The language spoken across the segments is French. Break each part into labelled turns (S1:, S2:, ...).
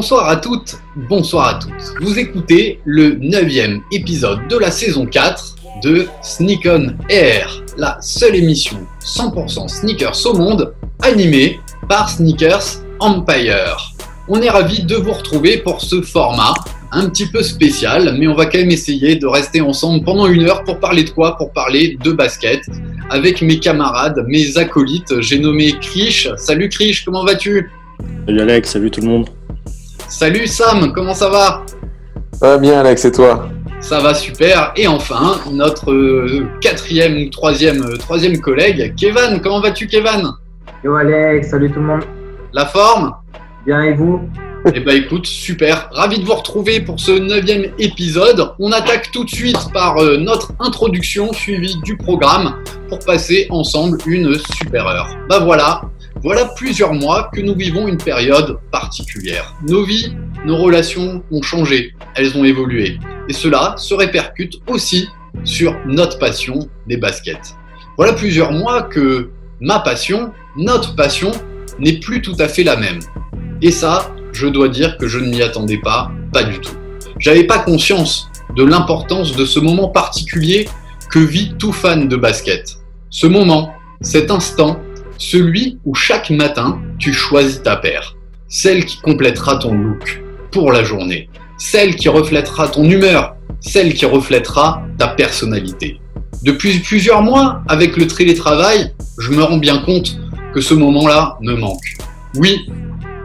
S1: Bonsoir à toutes, bonsoir à tous. Vous écoutez le neuvième épisode de la saison 4 de Sneak On Air, la seule émission 100% sneakers au monde animée par Sneakers Empire. On est ravis de vous retrouver pour ce format un petit peu spécial, mais on va quand même essayer de rester ensemble pendant une heure pour parler de quoi? Pour parler de basket avec mes camarades, mes acolytes. J'ai nommé Krish. Salut Krish, comment vas-tu?
S2: Salut Alex, salut tout le monde.
S1: Salut Sam, comment ça va?
S3: Ça va bien Alex, et toi?
S1: Ça va super. Et enfin, notre euh, quatrième ou troisième, euh, troisième collègue, Kevin. Comment vas-tu Kevin
S4: Yo Alex, salut tout le monde.
S1: La forme?
S4: Bien et vous?
S1: Eh bah écoute, super. Ravi de vous retrouver pour ce neuvième épisode. On attaque tout de suite par euh, notre introduction suivie du programme pour passer ensemble une super heure. Bah voilà, voilà plusieurs mois que nous vivons une période particulière. Nos vies, nos relations ont changé, elles ont évolué. Et cela se répercute aussi sur notre passion des baskets. Voilà plusieurs mois que ma passion, notre passion, n'est plus tout à fait la même. Et ça, je dois dire que je ne m'y attendais pas, pas du tout. J'avais pas conscience de l'importance de ce moment particulier que vit tout fan de basket. Ce moment, cet instant, celui où chaque matin tu choisis ta paire, celle qui complétera ton look pour la journée, celle qui reflètera ton humeur, celle qui reflètera ta personnalité. Depuis plusieurs mois, avec le télétravail, je me rends bien compte que ce moment-là me manque. Oui,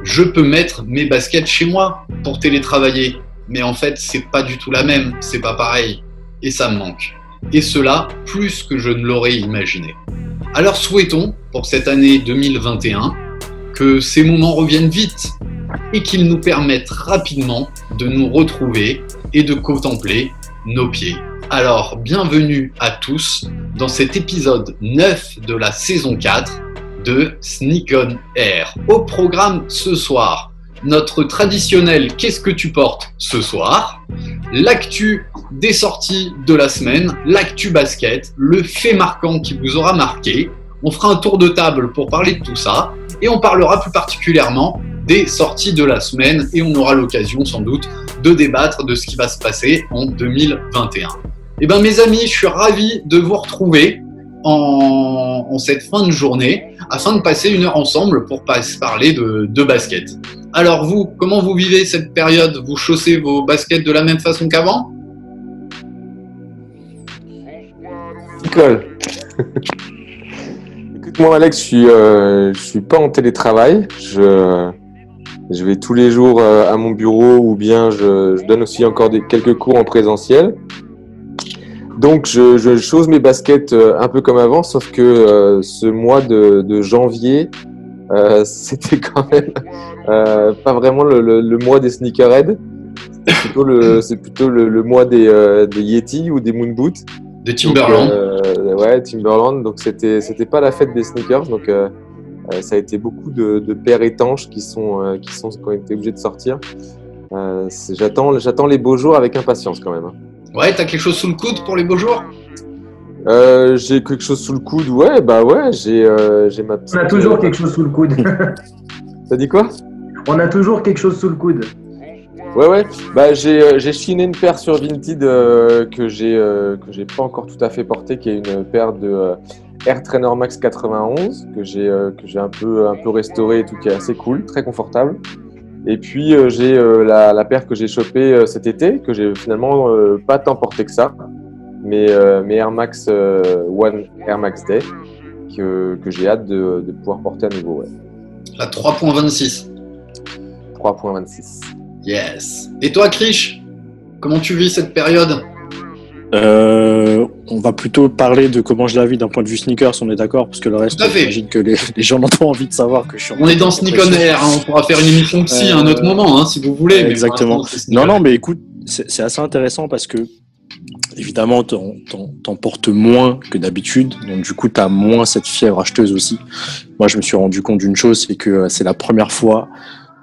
S1: je peux mettre mes baskets chez moi pour télétravailler, mais en fait, c'est pas du tout la même, c'est pas pareil, et ça me manque. Et cela plus que je ne l'aurais imaginé. Alors souhaitons pour cette année 2021 que ces moments reviennent vite et qu'ils nous permettent rapidement de nous retrouver et de contempler nos pieds. Alors bienvenue à tous dans cet épisode 9 de la saison 4 de Sneak On Air. Au programme ce soir, notre traditionnel Qu'est-ce que tu portes ce soir? L'actu des sorties de la semaine, l'actu basket, le fait marquant qui vous aura marqué. On fera un tour de table pour parler de tout ça et on parlera plus particulièrement des sorties de la semaine et on aura l'occasion sans doute de débattre de ce qui va se passer en 2021. Eh bien mes amis, je suis ravi de vous retrouver en, cette fin de journée afin de passer une heure ensemble pour parler de, de, basket. Alors vous, comment vous vivez cette période? Vous chaussez vos baskets de la même façon qu'avant?
S3: Nicole. Écoute-moi Alex, je suis, euh, suis pas en télétravail. Je, vais tous les jours euh, à mon bureau ou bien je, donne aussi encore quelques cours en présentiel. Donc, je, je chose mes baskets euh, un peu comme avant, sauf que euh, ce mois de, de janvier, euh, c'était quand même euh, pas vraiment le, le, le, mois des sneakerheads. C'est plutôt le, c'est plutôt le, le, mois des, euh, des Yeti ou des Moon Boots.
S1: De Timberland.
S3: Donc, ouais, Timberland. Donc, c'était, c'était pas la fête des sneakers. Donc, ça a été beaucoup de, de paires étanches qui sont, qui sont, qui ont été obligés de sortir. j'attends, j'attends les beaux jours avec impatience quand même.
S1: Ouais, t'as quelque chose sous le coude pour les beaux jours?
S3: Euh, J'ai quelque chose sous le coude, ouais, bah ouais, j'ai euh, j'ai ma petite.
S4: On a toujours quelque chose sous le coude.
S3: T'as dit quoi?
S4: On a toujours quelque chose sous le coude.
S3: Ouais, ouais, bah j'ai euh, j'ai chiné une paire sur Vinted euh, que j'ai euh, que j'ai pas encore tout à fait portée, qui est une paire de euh, Air Trainer Max 91 que j'ai que j'ai un peu un peu restaurée et tout, qui est assez cool, très confortable. Et puis euh, j'ai euh, la, la, paire que j'ai chopée euh, cet été, que j'ai finalement pas tant porté que ça, mais mes Air Max One Air Max Day, que, que j'ai hâte de, de, pouvoir porter à nouveau. Ouais.
S1: La 3.26.
S3: 3.26.
S1: Yes. Et toi, Krish, comment tu vis cette période?
S2: Euh, on va plutôt parler de comment je la vis d'un point de vue sneakers, on est d'accord Parce que le reste, j'imagine que les, les, gens n'ont pas envie de savoir que je suis en
S1: On est dans Sneak on Air, hein, on pourra faire une émission psy euh, à un autre moment, hein, si vous voulez.
S2: Euh, exactement. non, non, mais écoute, c'est assez intéressant parce que, évidemment, t'en portes moins que d'habitude, donc du coup, t'as moins cette fièvre acheteuse aussi. Moi, je me suis rendu compte d'une chose, c'est que c'est la première fois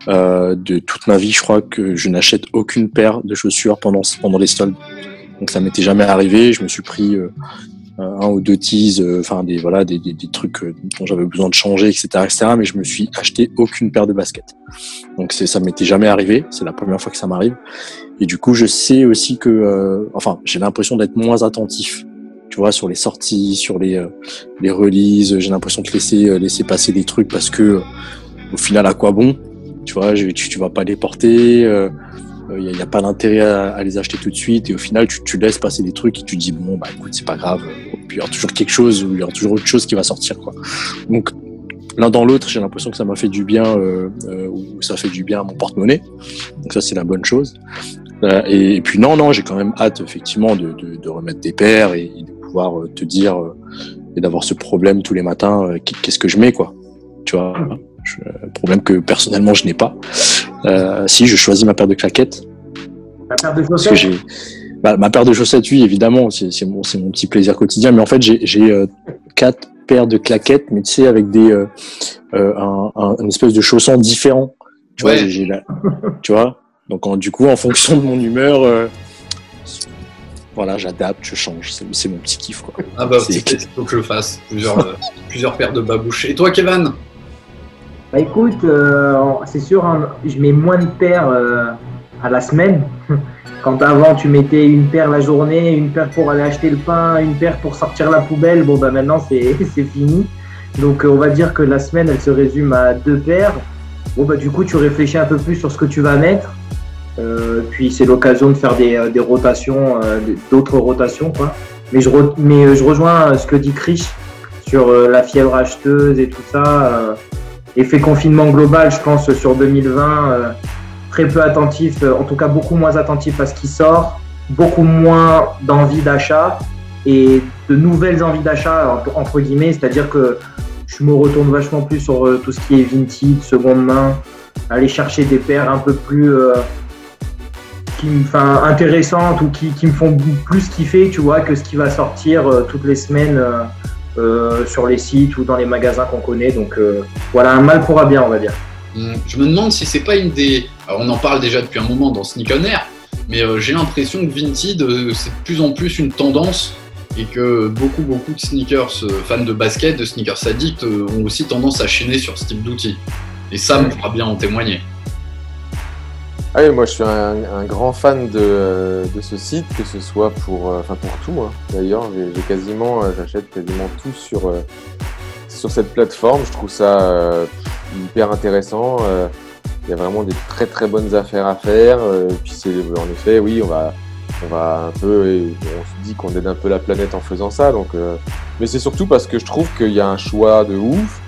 S2: euh, de toute ma vie, je crois, que je n'achète aucune paire de chaussures pendant, pendant les soldes. Donc ça m'était jamais arrivé. Je me suis pris euh, euh, un ou deux teas, euh, enfin des voilà des, des, des trucs dont j'avais besoin de changer, etc., etc. Mais je me suis acheté aucune paire de baskets. Donc c'est ça m'était jamais arrivé. C'est la première fois que ça m'arrive. Et du coup, je sais aussi que, euh, enfin, j'ai l'impression d'être moins attentif. Tu vois, sur les sorties, sur les euh, les releases, j'ai l'impression de laisser euh, laisser passer des trucs parce que au final, à quoi bon? Tu vois, je- tu, tu vas pas les porter. Euh, il n'y a, pas d'intérêt à, les acheter tout de suite. Et au final tu, tu laisses passer des trucs et tu dis bon bah écoute c'est pas grave. Puis il y aura toujours quelque chose ou il y aura toujours autre chose qui va sortir quoi. Donc l'un dans l'autre j'ai l'impression que ça m'a fait du bien euh, euh, ou ça fait du bien à mon porte-monnaie. Donc ça c'est la bonne chose. Euh, et, puis non non j'ai quand même hâte effectivement de, remettre des paires et, et de pouvoir euh, te dire euh, et d'avoir ce problème tous les matins euh, qu'est-ce que je mets quoi. Tu vois? Je, problème que personnellement je n'ai pas euh, si je choisis ma paire de claquettes
S4: La paire de
S2: parce que
S4: chaussettes
S2: bah, ma paire de chaussettes, oui, évidemment, c'est mon, petit plaisir quotidien. Mais en fait, j'ai euh, quatre paires de claquettes, mais tu sais, avec des euh, euh, un, un- une espèce de chaussons différents. Tu vois,
S1: Ouais.
S2: j'ai tu vois? Donc, en- du coup, en fonction de mon humeur, euh, voilà, j'adapte, je change. C'est mon petit kiff, quoi.
S1: Ah bah, il faut que je le fasse. Plusieurs, euh, plusieurs paires de babouches. Et toi, Kevin?
S4: Bah écoute, euh, c'est sûr, hein, je mets moins de paires euh, à la semaine. Quand avant tu mettais une paire la journée, une paire pour aller acheter le pain, une paire pour sortir la poubelle, bon bah maintenant c'est fini. Donc euh, on va dire que la semaine elle se résume à deux paires. Bon bah du coup tu réfléchis un peu plus sur ce que tu vas mettre. Puis c'est l'occasion de faire des, des rotations, d'autres rotations quoi. Mais je, re- mais je rejoins ce que dit Chris sur la fièvre acheteuse et tout ça. Effet confinement global, je pense, sur 2020, euh, très peu attentif, euh, en tout cas beaucoup moins attentif à ce qui sort, beaucoup moins d'envie d'achat et de nouvelles envies d'achat, entre, guillemets, c'est-à-dire que je me retourne vachement plus sur euh, tout ce qui est vintage, seconde main, aller chercher des paires un peu plus intéressantes ou qui, qui me font plus kiffer, tu vois, que ce qui va sortir toutes les semaines euh, sur les sites ou dans les magasins qu'on connaît. Donc euh, voilà, un mal pour un bien, on va dire.
S1: Hum, Je me demande si c'est pas une des. Alors, on en parle déjà depuis un moment dans Sneak on Air, mais euh, j'ai l'impression que Vinted, c'est de plus en plus une tendance et que beaucoup, beaucoup de sneakers fans de basket, de sneakers addicts, ont aussi tendance à chaîner sur ce type d'outil. Et Sam pourra bien en témoigner.
S3: Ah oui, moi je suis un, un grand fan de, de ce site, que ce soit pour, euh, enfin pour tout. hein. D'ailleurs, j'ai quasiment, euh, j'achète quasiment tout sur, euh, sur cette plateforme. Je trouve ça euh, hyper intéressant. euh, Il y a vraiment des très très bonnes affaires à faire. euh, et puis c'est en effet, oui, on va, on va un peu, on se dit qu'on aide un peu la planète en faisant ça. Donc, euh, mais c'est surtout parce que je trouve qu'il y a un choix de ouf.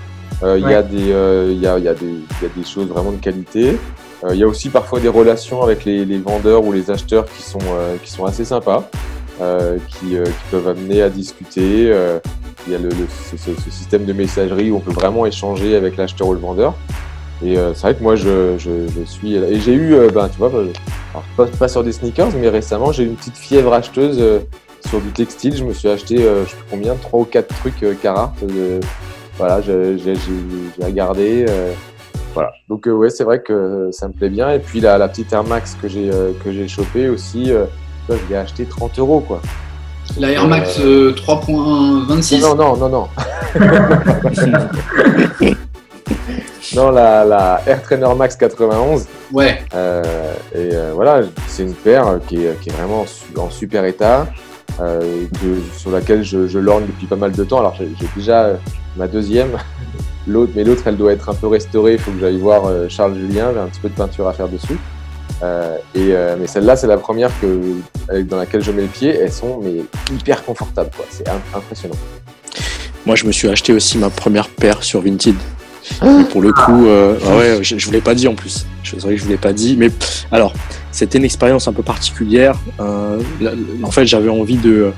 S3: Euh, Il y a des, euh, il y a, il y a des, il y a des choses vraiment de qualité. Euh, Il y a aussi parfois des relations avec les, vendeurs ou les acheteurs qui sont, euh, qui sont assez sympas, euh, qui, peuvent amener à discuter. Il y a le, ce, système de messagerie où on peut vraiment échanger avec l'acheteur ou le vendeur. Et c'est vrai que moi, je, je, suis. Et j'ai eu, ben, tu vois, ben, pas, sur des sneakers, mais récemment, j'ai eu une petite fièvre acheteuse sur du textile. Je me suis acheté, je sais combien, trois ou quatre trucs Carhartt. voilà, j'ai regardé. Voilà. Donc euh, ouais, c'est vrai que ça me plaît bien. Et puis la, la petite Air Max que j'ai euh, que j'ai chopée aussi, euh, je l'ai acheté 30 euros quoi.
S1: La Air Max euh, 3.26
S3: Non non non non. non la, la Air Trainer Max 91.
S1: Ouais,
S3: euh, et euh, voilà, c'est une paire qui est, qui est vraiment en, su- en super état. euh, que- sur laquelle je, je lorgne depuis pas mal de temps. Alors j'ai déjà ma deuxième, l'autre, mais l'autre elle doit être un peu restaurée. Il faut que j'aille voir euh, Charles Julien. J'ai un petit peu de peinture à faire dessus. Euh, et euh, mais celle-là, c'est la première que avec- dans laquelle je mets le pied. Elles sont mais hyper confortables. quoi. C'est im- impressionnant.
S2: Moi, je me suis acheté aussi ma première paire sur Vinted. Mais pour le coup, euh, ah ouais, je, je vous l'ai pas dit en plus. Je c'est vrai que je vous l'ai pas dit. Mais alors, c'était une expérience un peu particulière. En fait, j'avais envie de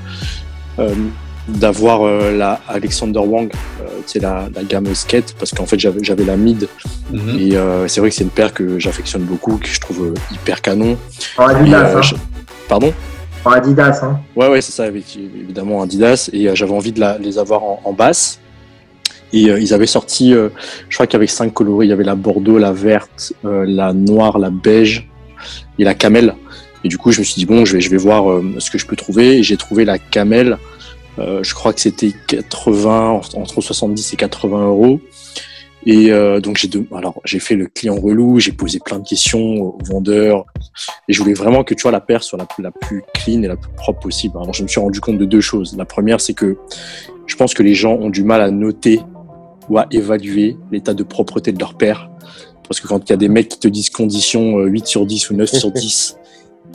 S2: d'avoir euh, la Alexander Wang, euh, c'est la, la gamme skate, parce qu'en fait, j'avais j'avais la mid
S1: Mhm.
S2: et euh, c'est vrai que c'est une paire que j'affectionne beaucoup, que je trouve euh, hyper canon.
S4: En
S2: Et,
S4: Adidas,
S2: euh,
S4: hein.
S2: je- Pardon?
S4: En Adidas, hein.
S2: Ouais, ouais, c'est ça, avec évidemment Adidas. Et euh, j'avais envie de la- les avoir en, en basse. Et euh, ils avaient sorti, euh, je crois qu'avec cinq coloris, il y avait la bordeaux, la verte, euh, la noire, la beige et la camel. Et du coup, je me suis dit, bon, je vais, je vais voir euh, ce que je peux trouver. Et j'ai trouvé la camel Euh, je crois que c'était 80, entre 70 et 80 euros. Et euh, donc j'ai alors j'ai fait le client relou, j'ai posé plein de questions aux vendeurs et je voulais vraiment que tu vois la paire soit la, la plus clean et la plus propre possible. Alors je me suis rendu compte de deux choses. La première c'est que je pense que les gens ont du mal à noter ou à évaluer l'état de propreté de leur paire parce que quand il y a des mecs qui te disent condition 8 sur 10 ou 9 sur 10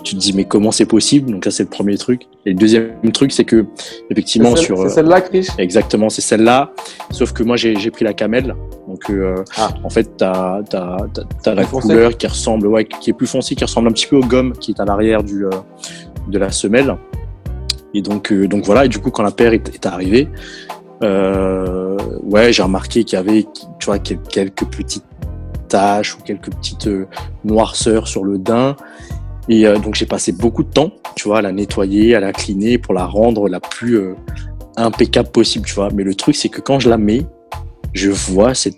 S2: tu te dis mais comment c'est possible? Donc ça c'est le premier truc. Et le deuxième truc c'est que effectivement sur
S3: c'est celle-là, Chris?
S2: Exactement c'est celle-là. Sauf que moi j'ai j'ai pris la camel. Donc euh,
S3: Ah.
S2: en fait t'as t'as t'as, t'as la
S3: foncé.
S2: couleur qui ressemble ouais qui est plus foncée qui ressemble un petit peu au gomme qui est à l'arrière du euh, de la semelle. Et donc euh, donc voilà et du coup quand la paire est, est arrivée euh, ouais j'ai remarqué qu'il y avait tu vois quel- quelques petites taches ou quelques petites euh, noirceurs sur le daim et euh, donc j'ai passé beaucoup de temps, tu vois, à la nettoyer, à la cleaner pour la rendre la plus euh, impeccable possible, tu vois. Mais le truc c'est que quand je la mets, je vois cette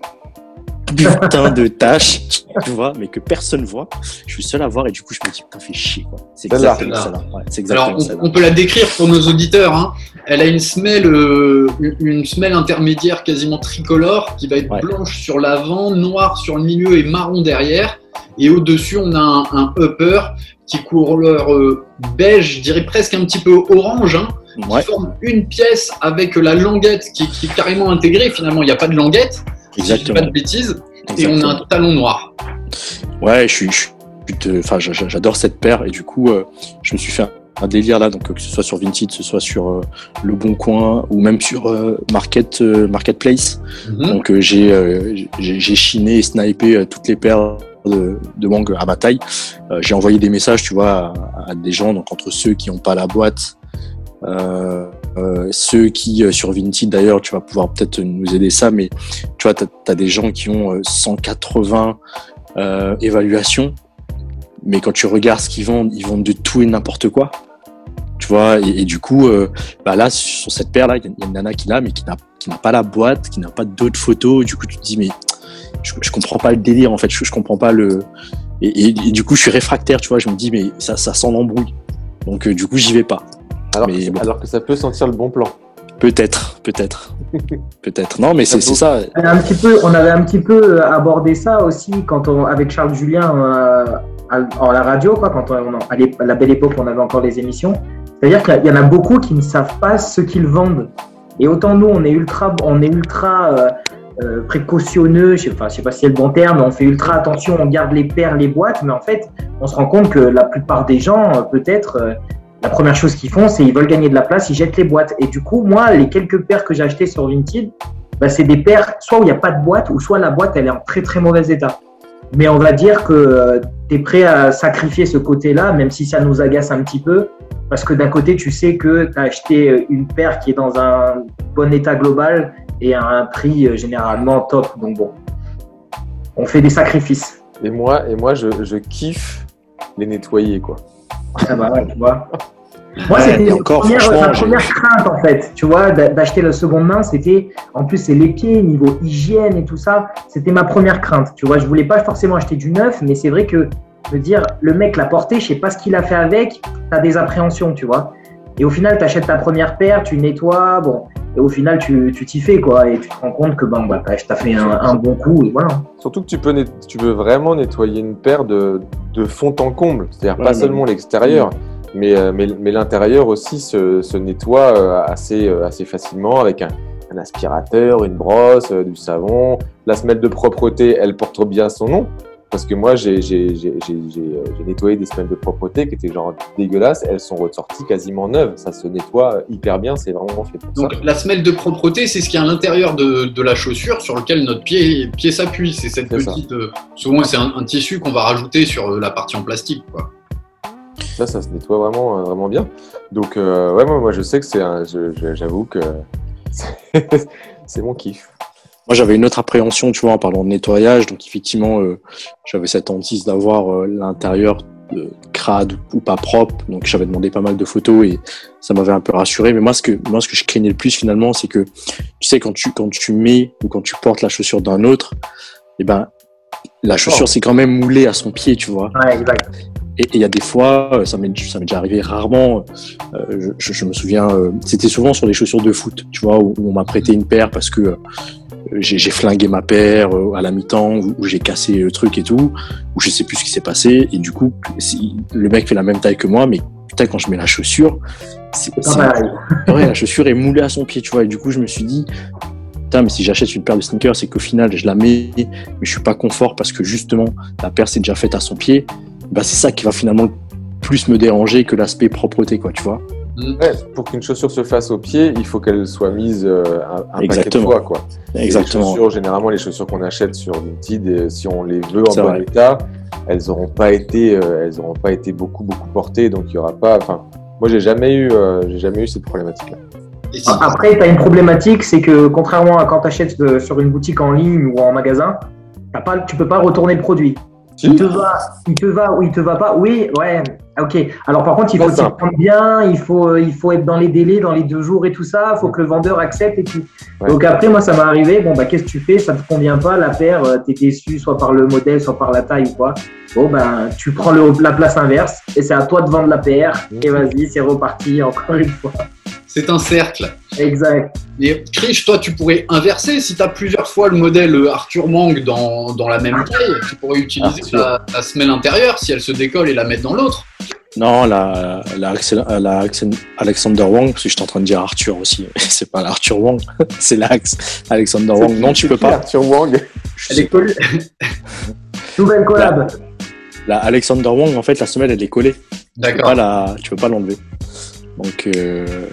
S2: putain de tache, tu vois, mais que personne voit. Je suis seul à voir et du coup je me dis putain fais chier quoi. C'est exactement. Ouais, c'est
S1: Alors, on, peut la décrire pour nos auditeurs. hein. Elle a une semelle, euh, une- une semelle intermédiaire quasiment tricolore qui va être
S2: Ouais.
S1: blanche sur l'avant, noire sur le milieu et marron derrière. Et au-dessus, on a un, un upper qui couleur euh, beige, je dirais presque un petit peu orange, hein,
S2: Ouais,
S1: qui forme une pièce avec la languette qui, qui est carrément intégrée. Finalement, il n'y a pas de languette, dis pas
S2: exactement.
S1: de bêtises. Et on a
S2: exactement.
S1: un talon noir.
S2: Ouais, je suis, enfin, j'a- j'a- j'adore cette paire et du coup, euh, je me suis fait un, délire là, donc que ce soit sur Vinted, que ce soit sur euh, Le Bon Coin ou même sur euh, Market euh, Marketplace.
S1: Mhm.
S2: Donc euh, j'ai euh, chiné et snipé euh, toutes les paires de, de mangue à ma taille. Euh, j'ai envoyé des messages, tu vois, à, des gens, donc entre ceux qui n'ont pas la boîte. Euh, euh, ceux qui sur Vinted d'ailleurs tu vas pouvoir peut-être nous aider ça mais tu vois t'as as des gens qui ont euh, 180 euh, évaluations mais quand tu regardes ce qu'ils vendent ils vendent de tout et n'importe quoi tu vois et, du coup bah là sur cette paire là il y, y a une nana qui l'a mais qui n'a pas la boîte qui n'a pas d'autres photos du coup tu te dis mais je, je comprends pas le délire en fait je, je comprends pas le et, et- et du coup je suis réfractaire tu vois je me dis mais ça ça sent l'embrouille donc euh, du coup j'y vais pas
S3: alors,
S2: Mais
S3: que,
S2: bon.
S3: alors que ça peut sentir le bon plan.
S2: peut-être peut-être peut-être non mais c'est ça
S4: On avait un petit peu, on avait un petit peu euh, abordé ça aussi quand on, avec Charles Julien euh, à, à la radio, quoi, quand on, à la belle époque on avait encore les émissions. C'est-à-dire qu'il y en a beaucoup qui ne savent pas ce qu'ils vendent. Et autant nous, on est ultra, on est ultra euh, euh, précautionneux, je je sais pas si c'est le bon terme, on fait ultra attention, on garde les paires, les boîtes, mais en fait, on se rend compte que la plupart des gens, euh, peut-être, euh, la première chose qu'ils font, c'est ils veulent gagner de la place, ils jettent les boîtes. Et du coup, moi, les quelques paires que j'ai achetées sur Vinted, bah, c'est des paires, soit où il n'y a pas de boîte, ou soit la boîte, elle est en très très mauvais état. Mais on va dire que tu es prêt à sacrifier ce côté-là, même si ça nous agace un petit peu, parce que d'un côté, tu sais que tu as acheté une paire qui est dans un bon état global et à un prix euh, généralement top. Donc bon, on fait des sacrifices.
S3: Et moi, et moi je, je kiffe les nettoyer, quoi.
S4: Ah bah ouais, tu vois. Moi,
S2: Ouais,
S4: c'était ma
S2: encore,
S4: première, ma crainte, en fait, tu vois, d'a- d'acheter la seconde main, c'était, en plus, c'est les pieds, niveau hygiène et tout ça, c'était ma première crainte, tu vois, je voulais pas forcément acheter du neuf, mais c'est vrai que, me dire, le mec l'a porté, je sais pas ce qu'il a fait avec, t'as des appréhensions, tu vois. Et au final, t'achètes ta première paire, tu nettoies, bon, et au final, tu t'y fais, quoi, et tu te rends compte que, bon, bah, t'as fait un, un bon coup, et voilà.
S3: Surtout que tu peux, tu peux vraiment nettoyer une paire de, de fond en comble. C'est-à-dire
S2: Ouais,
S3: pas
S2: mais-
S3: seulement l'extérieur, mais, euh, mais, mais l'intérieur aussi se, se nettoie euh, assez, euh, assez facilement avec un, un aspirateur, une brosse, du savon. La semelle de propreté, elle porte bien son nom. Parce que moi, j'ai euh, j'ai nettoyé des semelles de propreté qui étaient genre dégueulasses. Elles sont ressorties quasiment neuves. Ça se nettoie hyper bien. C'est vraiment fait pour ça.
S1: Donc la semelle de propreté, c'est ce qui est à l'intérieur de, de la chaussure sur lequel notre pied, pied s'appuie. C'est cette petite. euh, souvent, c'est un, un tissu qu'on va rajouter sur euh, la partie en plastique. Quoi.
S3: Là, ça se nettoie vraiment, vraiment bien. Donc, euh, ouais, moi, moi, je sais que c'est J'avoue que c'est mon kiff.
S2: Moi, j'avais une autre appréhension, tu vois, en parlant de nettoyage. Donc, effectivement, euh, j'avais cette hantise d'avoir euh, l'intérieur euh, crade ou pas propre. Donc, j'avais demandé pas mal de photos et ça m'avait un peu rassuré. Mais moi, ce que, moi, ce que je craignais le plus, finalement, c'est que, tu sais, quand tu, quand tu mets ou quand tu portes la chaussure d'un autre, eh ben, la chaussure,
S3: Oh.
S2: c'est quand même moulé à son pied, tu vois.
S4: Ouais, exact.
S2: Et il y a des fois, ça m'est ça m'est déjà arrivé rarement. Euh, je, je, me souviens, euh, c'était souvent sur les chaussures de foot, tu vois, où, on m'a prêté une paire parce que euh, j'ai flingué ma paire à la mi-temps, où, j'ai cassé le truc et tout, où je sais plus ce qui s'est passé. Et du coup, le mec fait la même taille que moi, mais putain, quand je mets la chaussure, c'est ouais, la chaussure est moulée à son pied, tu vois. Et du coup, je me suis dit, putain, mais si j'achète une paire de sneakers, c'est qu'au final, je la mets, mais je suis pas confort parce que justement, la paire s'est déjà faite à son pied. Bah, c'est ça qui va finalement plus me déranger que l'aspect propreté, quoi, tu vois.
S3: Mm. Ouais, pour qu'une chaussure se fasse au pied, il faut qu'elle soit mise euh, un,
S2: Exactement.
S3: paquet de fois. Quoi.
S2: Exactement.
S3: Les chaussures, généralement, les chaussures qu'on achète sur Vinted, si on les veut en bon état, elles n'auront pas été, euh, elles auront pas été beaucoup beaucoup portées, donc il y aura pas. Enfin, moi, j'ai jamais eu, euh, j'ai jamais eu cette problématique-là.
S4: Après, tu as une problématique, c'est que contrairement à quand tu achètes sur une boutique en ligne ou en magasin, pas, tu peux pas retourner le produit. Il te va, il te va ou il te va pas. Oui, ouais, ok. Alors par contre, il faut s'y prendre bien, il faut, euh, il faut être dans les délais, dans les deux jours et tout ça. Il faut que le vendeur accepte et tout. Donc après, moi, ça m'est arrivé. Bon, bah, qu'est-ce que tu fais? Ça te convient pas la paire euh, T'es déçu, soit par le modèle, soit par la taille ou quoi. Bon, ben, tu prends le, la place inverse et c'est à toi de vendre la paire. Et vas-y, c'est reparti encore une fois.
S1: C'est un cercle.
S4: Exact.
S1: Et Krish, toi, tu pourrais inverser. Si tu as plusieurs fois le modèle Arthur Mang dans, dans la même taille, tu pourrais utiliser la, semelle intérieure si elle se décolle et la mettre dans l'autre.
S2: Non, la, la, la, Alexander Wang, parce que j'étais en train de dire Arthur aussi. C'est pas l'Arthur Wang, c'est Alexander Wang. Non, tu peux pas.
S3: Arthur Wang?
S4: Elle est collée. Nouvelle collab.
S2: La, Alexander Wang, en fait, la semelle, elle est collée.
S1: D'accord.
S2: Tu peux pas l'enlever. Donc, euh,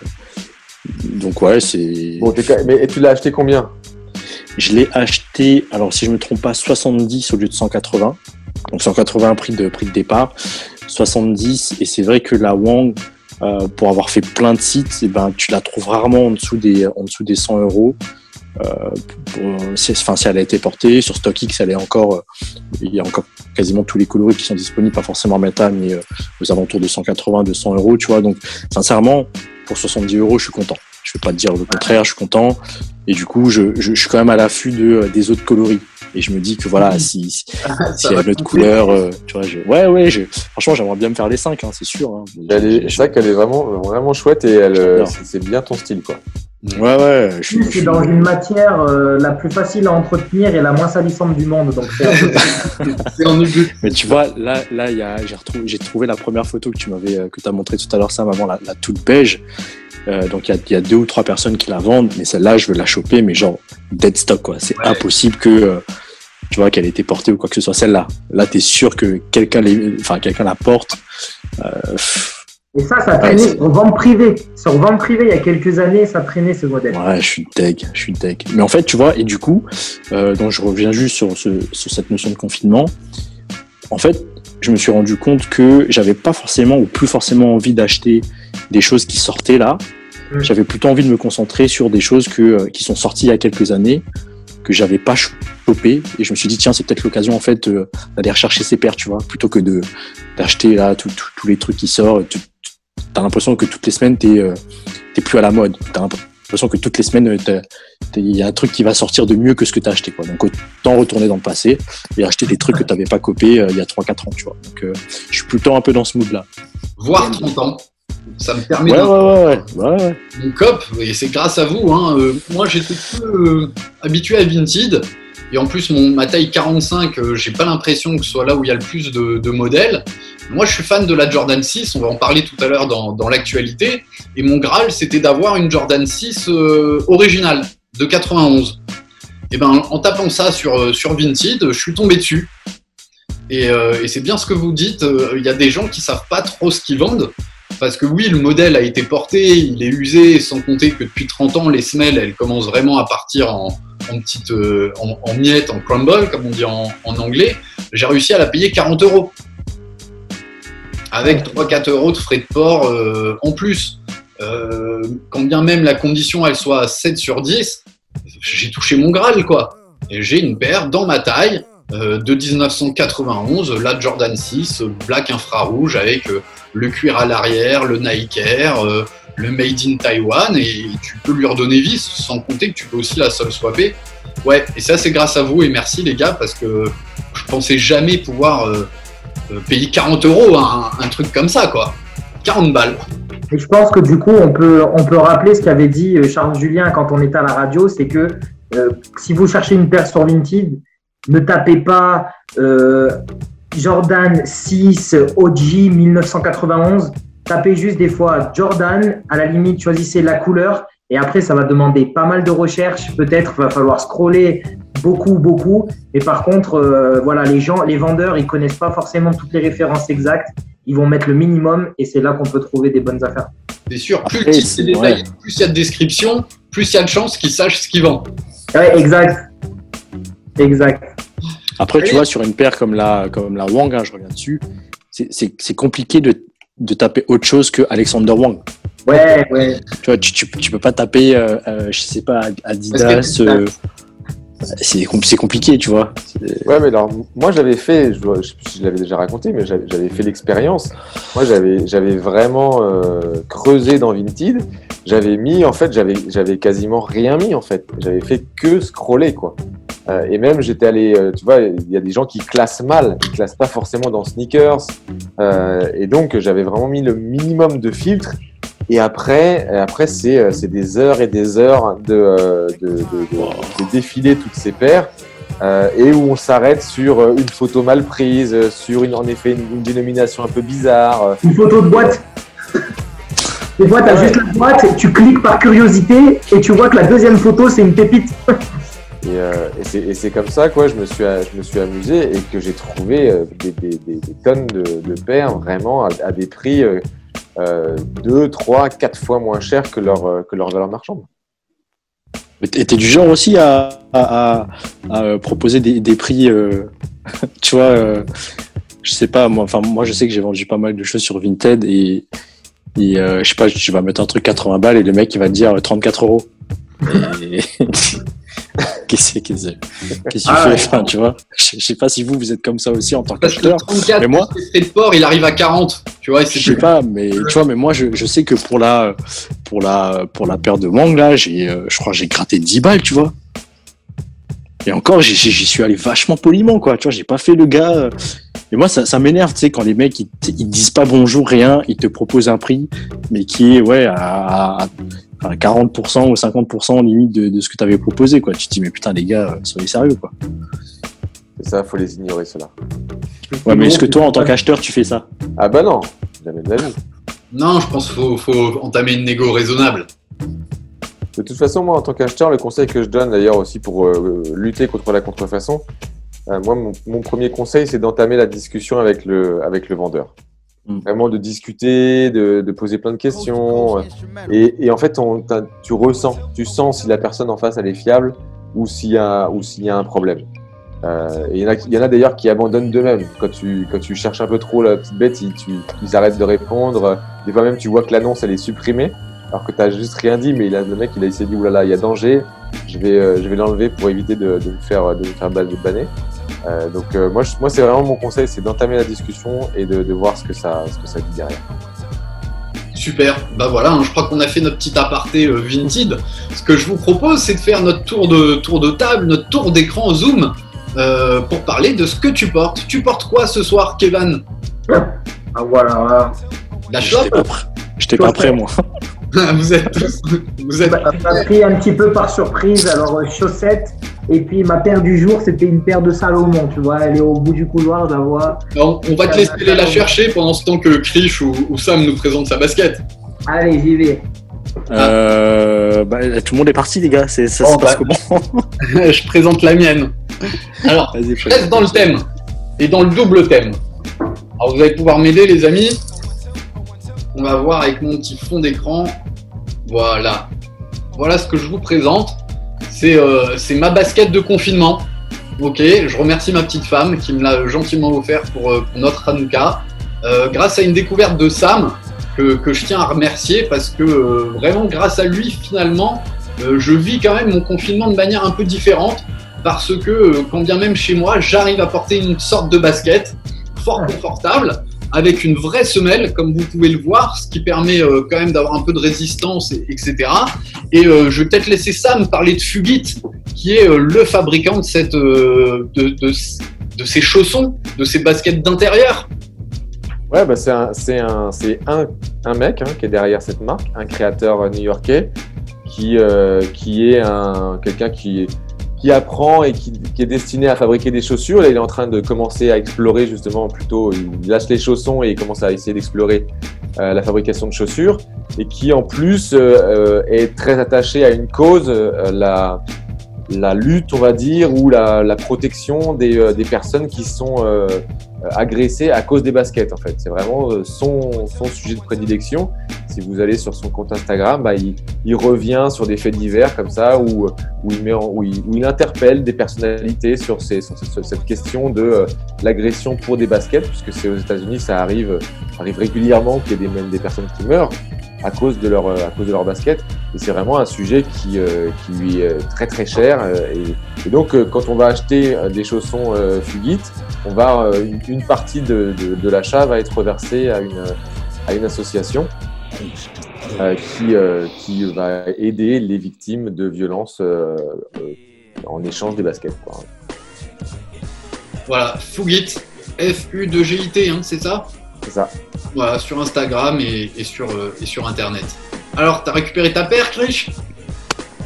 S2: donc ouais, c'est.
S3: Bon, mais et tu l'as acheté combien?
S2: Je l'ai acheté, alors si je me trompe pas, 70 au lieu de 180. Donc 180 prix de prix de départ, 70 et c'est vrai que la Wang euh, pour avoir fait plein de sites, eh ben tu la trouves rarement en dessous des en dessous des 100 euros. Euh, enfin, si elle a été portée sur StockX, elle est encore, euh, il y a encore quasiment tous les coloris qui sont disponibles, pas forcément méta, mais euh, aux alentours de 180, 200 euros, tu vois. Donc, sincèrement, pour 70 euros, je suis content. Je vais pas te dire le contraire, je suis content. Et du coup, je, je, je suis quand même à l'affût de, des autres coloris. Et je me dis que voilà, si, si, y a une autre couleur, tu vois, je, ouais, ouais, je, franchement, j'aimerais bien me faire les 5, hein, c'est sûr. Hein.
S3: C'est vrai qu'elle est vraiment, vraiment chouette et elle, c'est bien ton style, quoi.
S2: Ouais, ouais.
S4: Je, je suis dans une matière euh, la plus facile à entretenir et la moins salissante du monde. Donc c'est
S2: en Mais tu vois, là, là j'ai retrouvé, trouvé la première photo que tu m'avais, euh, que tu as montré tout à l'heure, Sam, avant la, la toute beige. Euh, donc il y a, y a, deux ou trois personnes qui la vendent, mais celle-là, je veux la choper, mais genre dead stock, quoi. C'est impossible que. Euh, tu vois qu'elle ait été portée ou quoi que ce soit celle-là. Là, tu es sûr que quelqu'un enfin quelqu'un la porte. Euh,
S4: et ça, ça traînait sur vente privée. Sur vente privée, il y a quelques années, ça traînait ce modèle.
S2: Ouais, je suis deg, je suis deg. Mais en fait, tu vois, et du coup, euh, donc je reviens juste sur, ce, sur cette notion de confinement. En fait, je me suis rendu compte que j'avais pas forcément ou plus forcément envie d'acheter des choses qui sortaient là. Mm. J'avais plutôt envie de me concentrer sur des choses que, euh, qui sont sorties il y a quelques années, que j'avais pas chopé. Et je me suis dit, tiens, c'est peut-être l'occasion en fait d'aller rechercher ces paires, tu vois, plutôt que de d'acheter là tous les trucs qui sortent, t'as l'impression que toutes les semaines, t'es euh, plus à la mode. T'as l'impression que toutes les semaines, euh, il y a un truc qui va sortir de mieux que ce que t'as acheté. Quoi. Donc autant retourner dans le passé et acheter des trucs que t'avais pas copé euh, il y a 3-4 ans. Tu vois. Donc je suis plutôt un peu dans ce mood-là.
S1: Voire 30 ans. Ça me permet
S2: ouais, de... ouais, ouais, ouais,
S1: Mon cop, et c'est grâce à vous. Hein, moi, j'étais peu habitué à Vinted. Et en plus, ma taille 45, j'ai pas l'impression que ce soit là où il y a le plus de, modèles. Moi, je suis fan de la Jordan 6, on va en parler tout à l'heure dans, dans l'actualité. Et mon Graal, c'était d'avoir une Jordan 6 euh, originale de 91. Et ben, en tapant ça sur, euh, sur Vinted, je suis tombé dessus. Et, euh, et c'est bien ce que vous dites, il y a des gens qui savent pas trop ce qu'ils vendent. Parce que oui, le modèle a été porté, il est usé, sans compter que depuis 30 ans, les semelles, elles commencent vraiment à partir en, en petites, en, en, miettes, en crumble, comme on dit en, anglais. J'ai réussi à la payer 40 euros avec 3-4 euros de frais de port euh, en plus. Euh, quand bien même la condition elle soit à 7 sur 10, j'ai touché mon Graal quoi. Et j'ai une paire dans ma taille euh, de 1991, la Jordan 6, black infrarouge avec le cuir à l'arrière, le Nike Air, le Made in Taiwan et tu peux lui redonner vie sans compter que tu peux aussi la seule swapper. Ouais, et ça c'est grâce à vous et merci les gars parce que je pensais jamais pouvoir euh, payer 40 euros un, un truc comme ça, quoi. 40 balles.
S4: Et je pense que du coup, on peut, rappeler ce qu'avait dit euh, Charles Julien quand on était à la radio, c'est que euh, si vous cherchez une paire sur Vinted, ne tapez pas euh, Jordan 6 OG 1991. Tapez juste des fois Jordan. À la limite, choisissez la couleur. Et après, ça va demander pas mal de recherches. Peut-être va falloir scroller beaucoup, beaucoup. Et par contre, euh, voilà, les gens, les vendeurs, ils connaissent pas forcément toutes les références exactes. Ils vont mettre le minimum et c'est là qu'on peut trouver des bonnes affaires.
S1: C'est sûr, plus
S2: Après,
S1: le titre est détaillé,
S2: ouais.
S1: plus il y a de description, plus il y a de chances qu'ils sachent ce qu'ils vendent.
S4: Ouais, exact. Exact.
S2: Après,
S1: Oui.
S2: tu vois, sur une paire comme la, comme la Wang, hein, je reviens dessus, c'est- compliqué de, de taper autre chose que Alexander Wang.
S4: Ouais, ouais.
S2: Tu vois, tu, tu, tu peux pas taper, euh, euh, je sais pas, Adidas. Euh, c'est com- c'est compliqué, tu vois.
S3: Ouais, mais alors, moi, j'avais fait, je, je je l'avais déjà raconté, mais j'avais fait l'expérience. Moi, j'avais vraiment euh, creusé dans Vinted. J'avais mis, en fait, j'avais quasiment rien mis, en fait. J'avais fait que scroller, quoi. Euh, et même, j'étais allé, euh, tu vois, il y a des gens qui classent mal, ils classent pas forcément dans sneakers. Et donc, j'avais vraiment mis le minimum de filtres. Et après, après c'est euh, c'est des heures et des heures de, euh, de, de, défiler toutes ces paires euh, et où on s'arrête sur une photo mal prise, sur une, en effet une, une dénomination un peu bizarre.
S4: Une photo de boîte. Des fois, tu as
S3: Ouais.
S4: juste la boîte, tu cliques par curiosité et tu vois que la deuxième photo, c'est une pépite.
S3: Et, euh, et c'est- et c'est comme ça quoi, je me suis, je me suis amusé et que j'ai trouvé des, des- des- des tonnes de, de paires vraiment à, à des prix euh, 2, 3, 4 fois moins chers que leur, euh, que leur valeur marchande.
S2: Et t'es du genre aussi à, euh, proposer des, prix, euh, tu vois, je sais pas, moi, moi, je sais que j'ai vendu pas mal de choses sur Vinted et, je sais pas, tu vas mettre un truc 80 balles et le mec, il va te dire euh, 34 euros. Et... Qu'est-ce que tu
S1: Ah
S2: fais enfin, tu vois je, je sais pas si vous, vous êtes comme ça aussi en tant qu'acheteur.
S1: 34,
S2: Mais moi-
S1: frais de port, il arrive à 40. Tu vois, et c'est
S2: Je sais pas, mais tu vois, mais moi, je, je sais que pour la, pour la, pour la paire de mangue, là, j'ai, euh, je crois, que j'ai gratté 10 balles, tu vois. Et encore, j'y, suis allé vachement poliment, quoi. Tu vois, j'ai pas fait le gars. euh. Et moi, ça, ça m'énerve, tu sais, quand les mecs, ils, disent pas bonjour, rien, ils te proposent un prix, mais qui est, ouais, à, à- à 40% ou 50% limite de, de ce que tu avais proposé, quoi. Tu te dis, mais putain, les gars, euh, soyez sérieux, quoi.
S3: C'est ça, faut les ignorer cela.
S2: Ouais, mais est-ce que toi, en tant qu'acheteur, tu fais ça?
S3: Ah bah non, jamais de la vie.
S1: Non, je pense qu'il faut, faut entamer une négo raisonnable.
S3: De toute façon, moi, en tant qu'acheteur, le conseil que je donne d'ailleurs aussi pour euh, lutter contre la contrefaçon, euh, moi, mon, mon premier conseil, c'est d'entamer la discussion avec le, avec le vendeur.
S2: Mm.
S3: Vraiment de discuter, de, de poser plein de questions. Et, et en fait, on, tu ressens, tu sens si la personne en face elle est fiable ou s'il y a, ou s'il y a un problème. Euh, il y en a, qui- il y en a d'ailleurs qui abandonnent d'eux-mêmes. Quand tu, quand tu cherches un peu trop la petite bête, ils, tu- ils arrêtent de répondre. Des fois même, tu vois que l'annonce elle est supprimée alors que tu juste rien dit, mais il a, le mec il a essayé de dire oulala, il y a danger, je vais, euh, je vais l'enlever pour éviter de, de me faire, de me faire ban- banner. Euh, donc euh, moi, je- moi c'est vraiment mon conseil, c'est d'entamer la discussion et de, de voir ce que ça, ce que ça dit derrière.
S1: Super, bah voilà, hein, je crois qu'on a fait notre petit aparté euh, Vinted. Ce que je vous propose, c'est de faire notre tour de, tour de table, notre tour d'écran Zoom, euh, pour parler de ce que tu portes. Tu portes quoi ce soir, Kevin?
S4: Ah voilà.
S1: La chope
S2: pas prêt. J'étais pas prêt, moi.
S1: Vous êtes tous. Vous êtes.
S4: Ça m'a pris un petit peu par surprise. Alors, euh, chaussettes. Et puis, ma paire du jour, c'était une paire de Salomon. Tu vois, elle est au bout du couloir, je la vois.
S1: On, on va te laisser aller la chercher pendant ce temps que Krish ou, ou Sam nous présente sa basket.
S4: Allez, j'y vais.
S2: Euh, bah, tout le monde est parti, les gars. C'est, ça
S1: Bon,
S2: se passe
S1: bah.
S2: comment
S1: je présente la mienne. Alors,
S2: Vas-y,
S1: je reste dans le thème et dans le double thème. Alors vous allez pouvoir m'aider les amis. On va voir avec mon petit fond d'écran. Voilà. Voilà ce que je vous présente. C'est euh, c'est ma basket de confinement. Ok, je remercie ma petite femme qui me l'a gentiment offert pour, euh, notre Hanouka. Euh, grâce à une découverte de Sam que, je tiens à remercier parce que vraiment grâce à lui finalement je vis quand même mon confinement de manière un peu différente parce que quand bien même chez moi, j'arrive à porter une sorte de basket fort confortable avec une vraie semelle, comme vous pouvez le voir, ce qui permet euh, quand même d'avoir un peu de résistance, et- etc. Et euh, je vais peut-être laisser Sam parler de Fugit, qui est euh, le fabricant de cette, de, de, de ses chaussons, de ses baskets d'intérieur.
S3: Ouais, bah c'est un, un, un, un mec hein, qui est derrière cette marque, un créateur new-yorkais qui, qui est un, quelqu'un qui, qui apprend et qui, est destiné à fabriquer des chaussures. Là, il est en train de commencer à explorer justement plutôt, il lâche les chaussons et il commence à essayer d'explorer euh, la fabrication de chaussures et qui en plus euh, euh, est très attaché à une cause, la, la lutte, on va dire, ou la, la protection des, euh, des personnes qui sont euh, agressées à cause des baskets. En fait, c'est vraiment euh, son, son sujet de prédilection. Si vous allez sur son compte Instagram, bah, il, il revient sur des faits divers comme ça, où, où, il, met où, il, interpelle des personnalités sur, ces, sur, cette question de euh, l'agression pour des baskets, puisque c'est aux États-Unis, ça arrive, arrive régulièrement qu'il y ait des, même des personnes qui meurent à cause de leur, euh, à cause de leur basket. Et c'est vraiment un sujet qui, euh, qui lui est très très cher. euh, et, donc, quand on va acheter des chaussons Fugit, on va, une, partie de, de, l'achat va être reversée à une, à une association qui, qui va aider les victimes de violences en échange des baskets.
S1: Voilà, Fugit, F-U-2-G-I-T, hein, c'est ça?
S3: C'est ça.
S1: Voilà, sur Instagram et, et sur, euh, et sur Internet. Alors, t'as récupéré ta paire, Krish?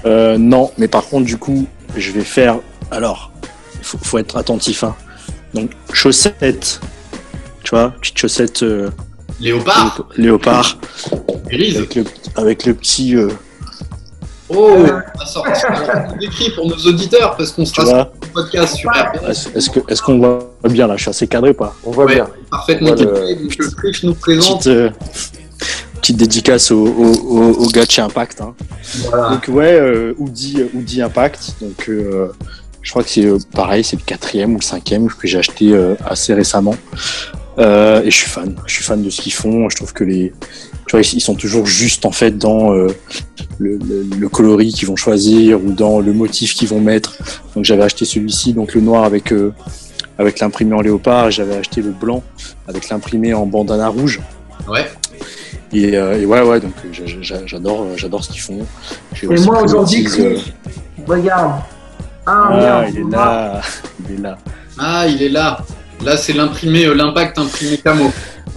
S2: Euh, non, mais par contre, du coup, je vais faire. Alors, il faut, faut être attentif. Hein. Donc, chaussettes, tu vois, petite chaussette euh,
S1: Léopard
S2: léopard,
S1: Grise
S2: avec le, avec le petit, euh,
S1: Oh On a sorti un écrit pour nos auditeurs parce qu'on sera podcast sur RPS.
S2: Est-ce qu'on voit bien là? Je suis assez cadré ou pas?
S3: On voit
S1: Ouais.
S3: bien.
S1: Parfaitement
S3: le-
S1: donc nous présente.
S2: petite, euh, petite dédicace au, au, au, au gars de chez Impact. Hein.
S4: Voilà.
S2: Donc ouais, euh, Oudi, Oudi Impact. Donc euh, je crois que c'est euh, pareil, c'est le quatrième ou le cinquième que j'ai acheté euh, assez récemment. Euh, et je suis fan. Je suis fan de ce qu'ils font. Je trouve que les, tu vois, ils sont toujours juste en fait dans euh, le, le, le coloris qu'ils vont choisir ou dans le motif qu'ils vont mettre. Donc j'avais acheté celui-ci, donc le noir avec euh, avec l'imprimé en léopard. et J'avais acheté le blanc avec l'imprimé en bandana rouge.
S1: Ouais.
S2: Et, euh, et ouais, ouais, donc j'a- j'a- j'adore, j'adore ce qu'ils font.
S4: Et moi aujourd'hui,
S2: euh,
S4: regarde. Ah,
S2: Ah, il est là, il est là.
S1: Ah, il est là. Là, c'est l'imprimé, euh, l'impact imprimé camo.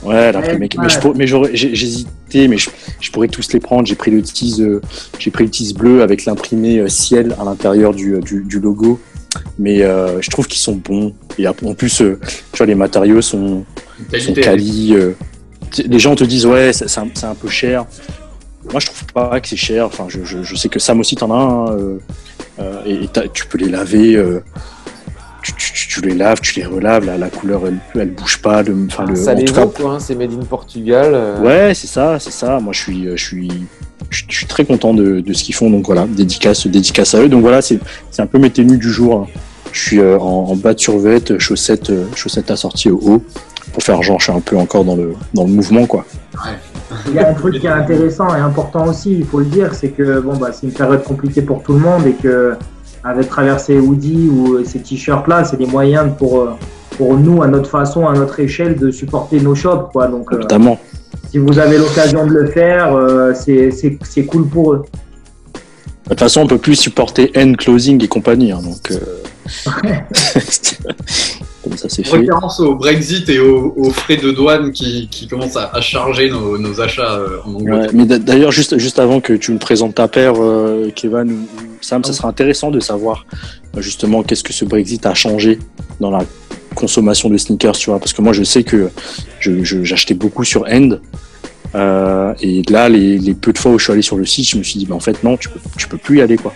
S2: Ouais, l'imprimé.
S4: Ouais,
S2: Mais, je pour- mais j'hésitais, mais je, je pourrais tous les prendre. J'ai pris le tease, euh, j'ai pris le tease bleu avec l'imprimé euh, ciel à l'intérieur du, du, du logo. Mais euh, je trouve qu'ils sont bons. Et en plus, euh, tu vois, les matériaux sont, sont
S1: qualité.
S2: quali. euh, les gens te disent ouais, c'est un, c'est un peu cher. Moi, je trouve pas que c'est cher. Enfin, je, je, je sais que Sam aussi t'en as un. euh, euh, et tu peux les laver. Tu, tu, tu- tu les laves, tu les relaves. La, la couleur, elle, elle bouge pas. Le, enfin, le,
S3: ça
S2: en
S3: les
S2: tout cas,
S3: vaut, quoi. hein, c'est made in Portugal. euh,
S2: Ouais, c'est ça, c'est ça. Moi, je suis, euh, je suis, je je suis très content de, de ce qu'ils font. Donc voilà, dédicace, dédicace à eux. Donc voilà, c'est, c'est un peu mes tenues du jour. hein. Je suis euh, en, en bas de survette, chaussettes, euh, chaussettes assorties au haut, pour faire genre, je suis un peu encore dans le, dans le mouvement, quoi.
S4: Il y a un truc qui est intéressant et important aussi, il faut le dire, c'est que bon bah c'est une période compliquée pour tout le monde et que avec traverser Woody ou ces t-shirts là, c'est des moyens pour euh, pour nous à notre façon, à notre échelle, de supporter nos shops quoi. Donc euh, si vous avez l'occasion de le faire, euh, c'est cool pour eux.
S2: De toute façon, on peut plus supporter N closing et compagnie, hein, donc. euh, Comme ça, c'est fait.
S1: Référence au Brexit et aux, aux frais de douane qui, qui commencent à, à charger nos, nos achats euh, en Angleterre.
S2: Ouais, mais d'a- d'ailleurs, juste, juste avant que tu me présentes ta paire, euh, Kevin ou, Sam, ça sera intéressant de savoir euh, justement qu'est-ce que ce Brexit a changé dans la consommation de sneakers, tu vois. Parce que moi, je sais que j'achetais beaucoup sur End. euh, et là, les, les peu de fois où je suis allé sur le site, je me suis dit, bah, en fait, non, tu peux, tu peux plus y aller, quoi.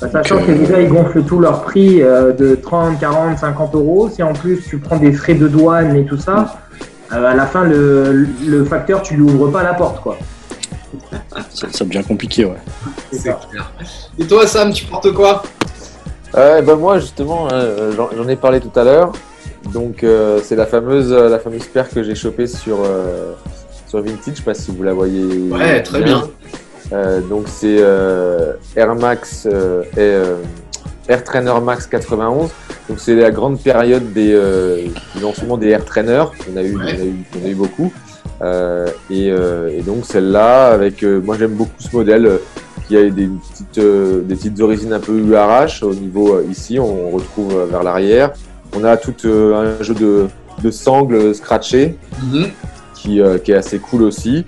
S4: Bah, Sachant que déjà ils gonflent tout leur prix euh, de 30, 40, 50 euros. Si en plus tu prends des frais de douane et tout ça, euh, à la fin le, le facteur tu lui ouvres pas la porte quoi.
S2: Ça, ça devient compliqué, ouais.
S4: C'est
S1: clair. Et toi, Sam, tu portes quoi?
S3: Euh, ben moi justement, hein, euh, j'en ai parlé tout à l'heure. Donc euh, c'est la fameuse la fameuse paire que j'ai chopée sur euh, sur Vintage. Je sais pas si vous la voyez.
S1: Ouais, très bien.
S3: Donc c'est euh, Air Max euh, et euh, Air Trainer Max 91. Donc c'est la grande période des euh, du lancement des Air Trainer. On a eu, on a eu, on a eu beaucoup. Euh, et, euh, et donc celle-là, avec euh, moi j'aime beaucoup ce modèle euh, qui a des petites, euh, des petites origines un peu URH au niveau euh, ici, on retrouve euh, vers l'arrière On a tout un jeu de, de sangles scratchés
S1: Mhm.
S3: qui, euh, qui est assez cool aussi.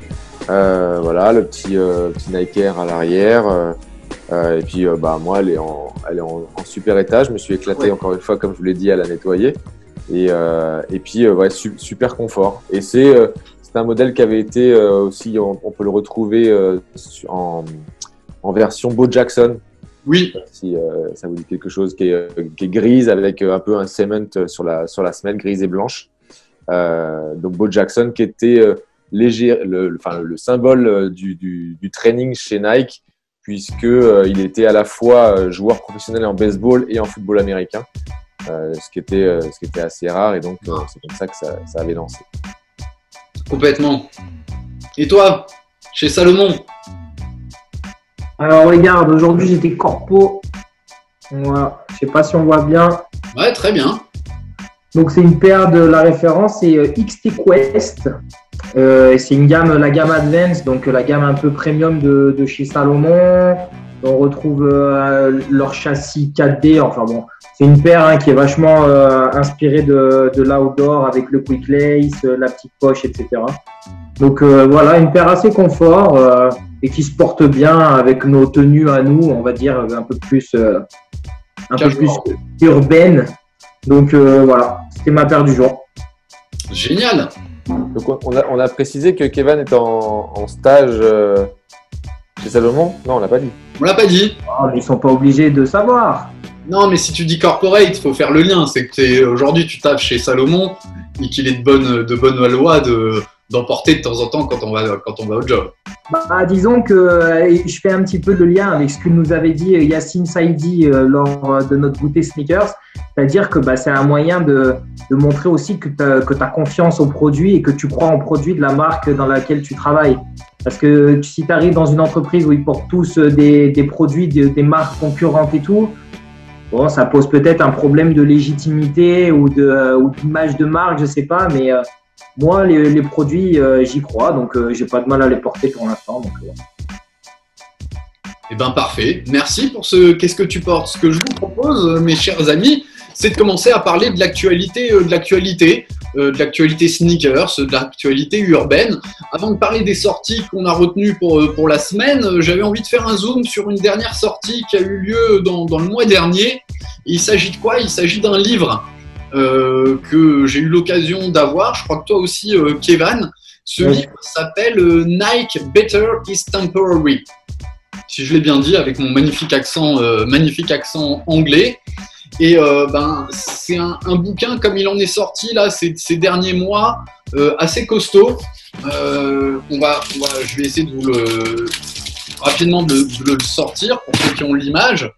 S3: Euh, voilà, le petit, euh, petit Nike Air à l'arrière. euh, euh, et puis, euh, bah, moi, elle est, en, elle est en, en super état. Je me suis éclaté
S1: Ouais.
S3: encore une fois, comme je vous l'ai dit, à la nettoyer. Et, euh, et puis, ouais, su- super confort. Et c'est euh, c'est un modèle qui avait été euh, aussi, on, on peut le retrouver euh, en, en version Bo Jackson,
S1: Oui,
S3: si euh, ça vous dit quelque chose, qui est, qui est grise avec un peu un cement sur la, sur la semelle, grise et blanche. Euh, donc Bo Jackson qui était léger, le, le- enfin, le symbole euh, du, du, du training chez Nike, puisque euh, il était à la fois euh, joueur professionnel en baseball et en football américain, euh, ce, qui était, euh, ce qui était assez rare, et donc euh, c'est comme ça que ça, ça avait lancé.
S1: complètement. Et toi, chez Salomon?
S4: Alors regarde, aujourd'hui j'étais corpo. Voilà. Je sais pas si on voit bien.
S1: Ouais, très bien.
S4: Donc c'est une paire de la référence, c'est XT Quest. Euh, c'est une gamme, la gamme Advance, donc euh, la gamme un peu premium de, de chez Salomon. On retrouve euh, leur châssis 4D. Enfin bon, c'est une paire hein, qui est vachement euh, inspirée de, de l'outdoor avec le quick lace, la petite poche, etc. Donc voilà, une paire assez confort et qui se porte bien avec nos tenues à nous, on va dire un peu plus, un peu plus urbaine. Donc voilà, c'était ma paire du jour.
S1: Génial.
S3: Donc on- a, on a précisé que Kevin est en, en stage euh, chez Salomon Non, on l'a pas dit.
S1: On l'a pas dit.
S4: Oh, mais ils sont pas obligés de savoir.
S1: Non, mais si tu dis corporate, faut faire le lien. C'est que t'es- aujourd'hui tu tapes chez Salomon et qu'il est de bonne, de bonne loi de, d'emporter de temps en temps quand on va, quand on va au job.
S4: Bah, disons que euh, je fais un petit peu le lien avec ce que nous avait dit euh, Yacine Saidi euh, lors de notre goûter sneakers, c'est-à-dire que bah, c'est un moyen de, de montrer aussi que tu as, confiance au produit et que tu crois en produit de la marque dans laquelle tu travailles. Parce que si tu arrives dans une entreprise où ils portent tous des, des produits, de- des marques concurrentes et tout, bon, ça pose peut-être un problème de légitimité ou de euh, ou d'image de marque, je sais pas, mais moi, les, produits, euh, j'y crois, donc euh, j'ai pas de mal à les porter pour l'instant. euh,
S1: Eh ben parfait. Merci pour ce Qu'est-ce que tu portes? Ce que je vous propose, mes chers amis, c'est de commencer à parler de l'actualité, euh, de l'actualité, de l'actualité sneakers, de l'actualité urbaine. Avant de parler des sorties qu'on a retenues pour, pour la semaine, j'avais envie de faire un zoom sur une dernière sortie qui a eu lieu dans, dans le mois dernier. Il s'agit de quoi? Il s'agit d'un livre que j'ai eu l'occasion d'avoir. Je crois que toi aussi, euh, Kevin. Ce
S4: Oui.
S1: livre s'appelle euh, Nike Better is Temporary si je l'ai bien dit, avec mon magnifique accent, euh, magnifique accent anglais. Et euh, ben, c'est un, un bouquin comme il en est sorti là ces, ces derniers mois, euh, assez costaud. Euh, on va, on va, je vais essayer de vous le rapidement de, de le sortir pour ceux qui ont l'image,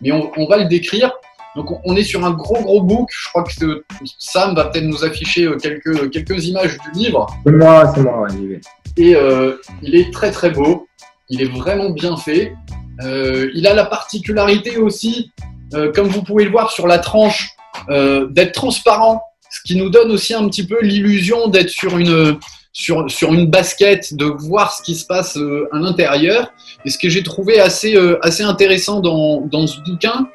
S1: mais on, on va le décrire. Donc on, est sur un gros gros book. Je crois que Sam va peut-être nous afficher euh, quelques quelques images du livre
S4: C'est moi, c'est moi, ouais,
S1: et euh, il est très très beau. Il est vraiment bien fait. Euh, il a la particularité aussi, euh, comme vous pouvez le voir sur la tranche, d'être transparent, ce qui nous donne aussi un petit peu l'illusion d'être sur une sur, sur une basket, de voir ce qui se passe à l'intérieur. Et ce que j'ai trouvé assez assez intéressant dans, dans ce bouquin,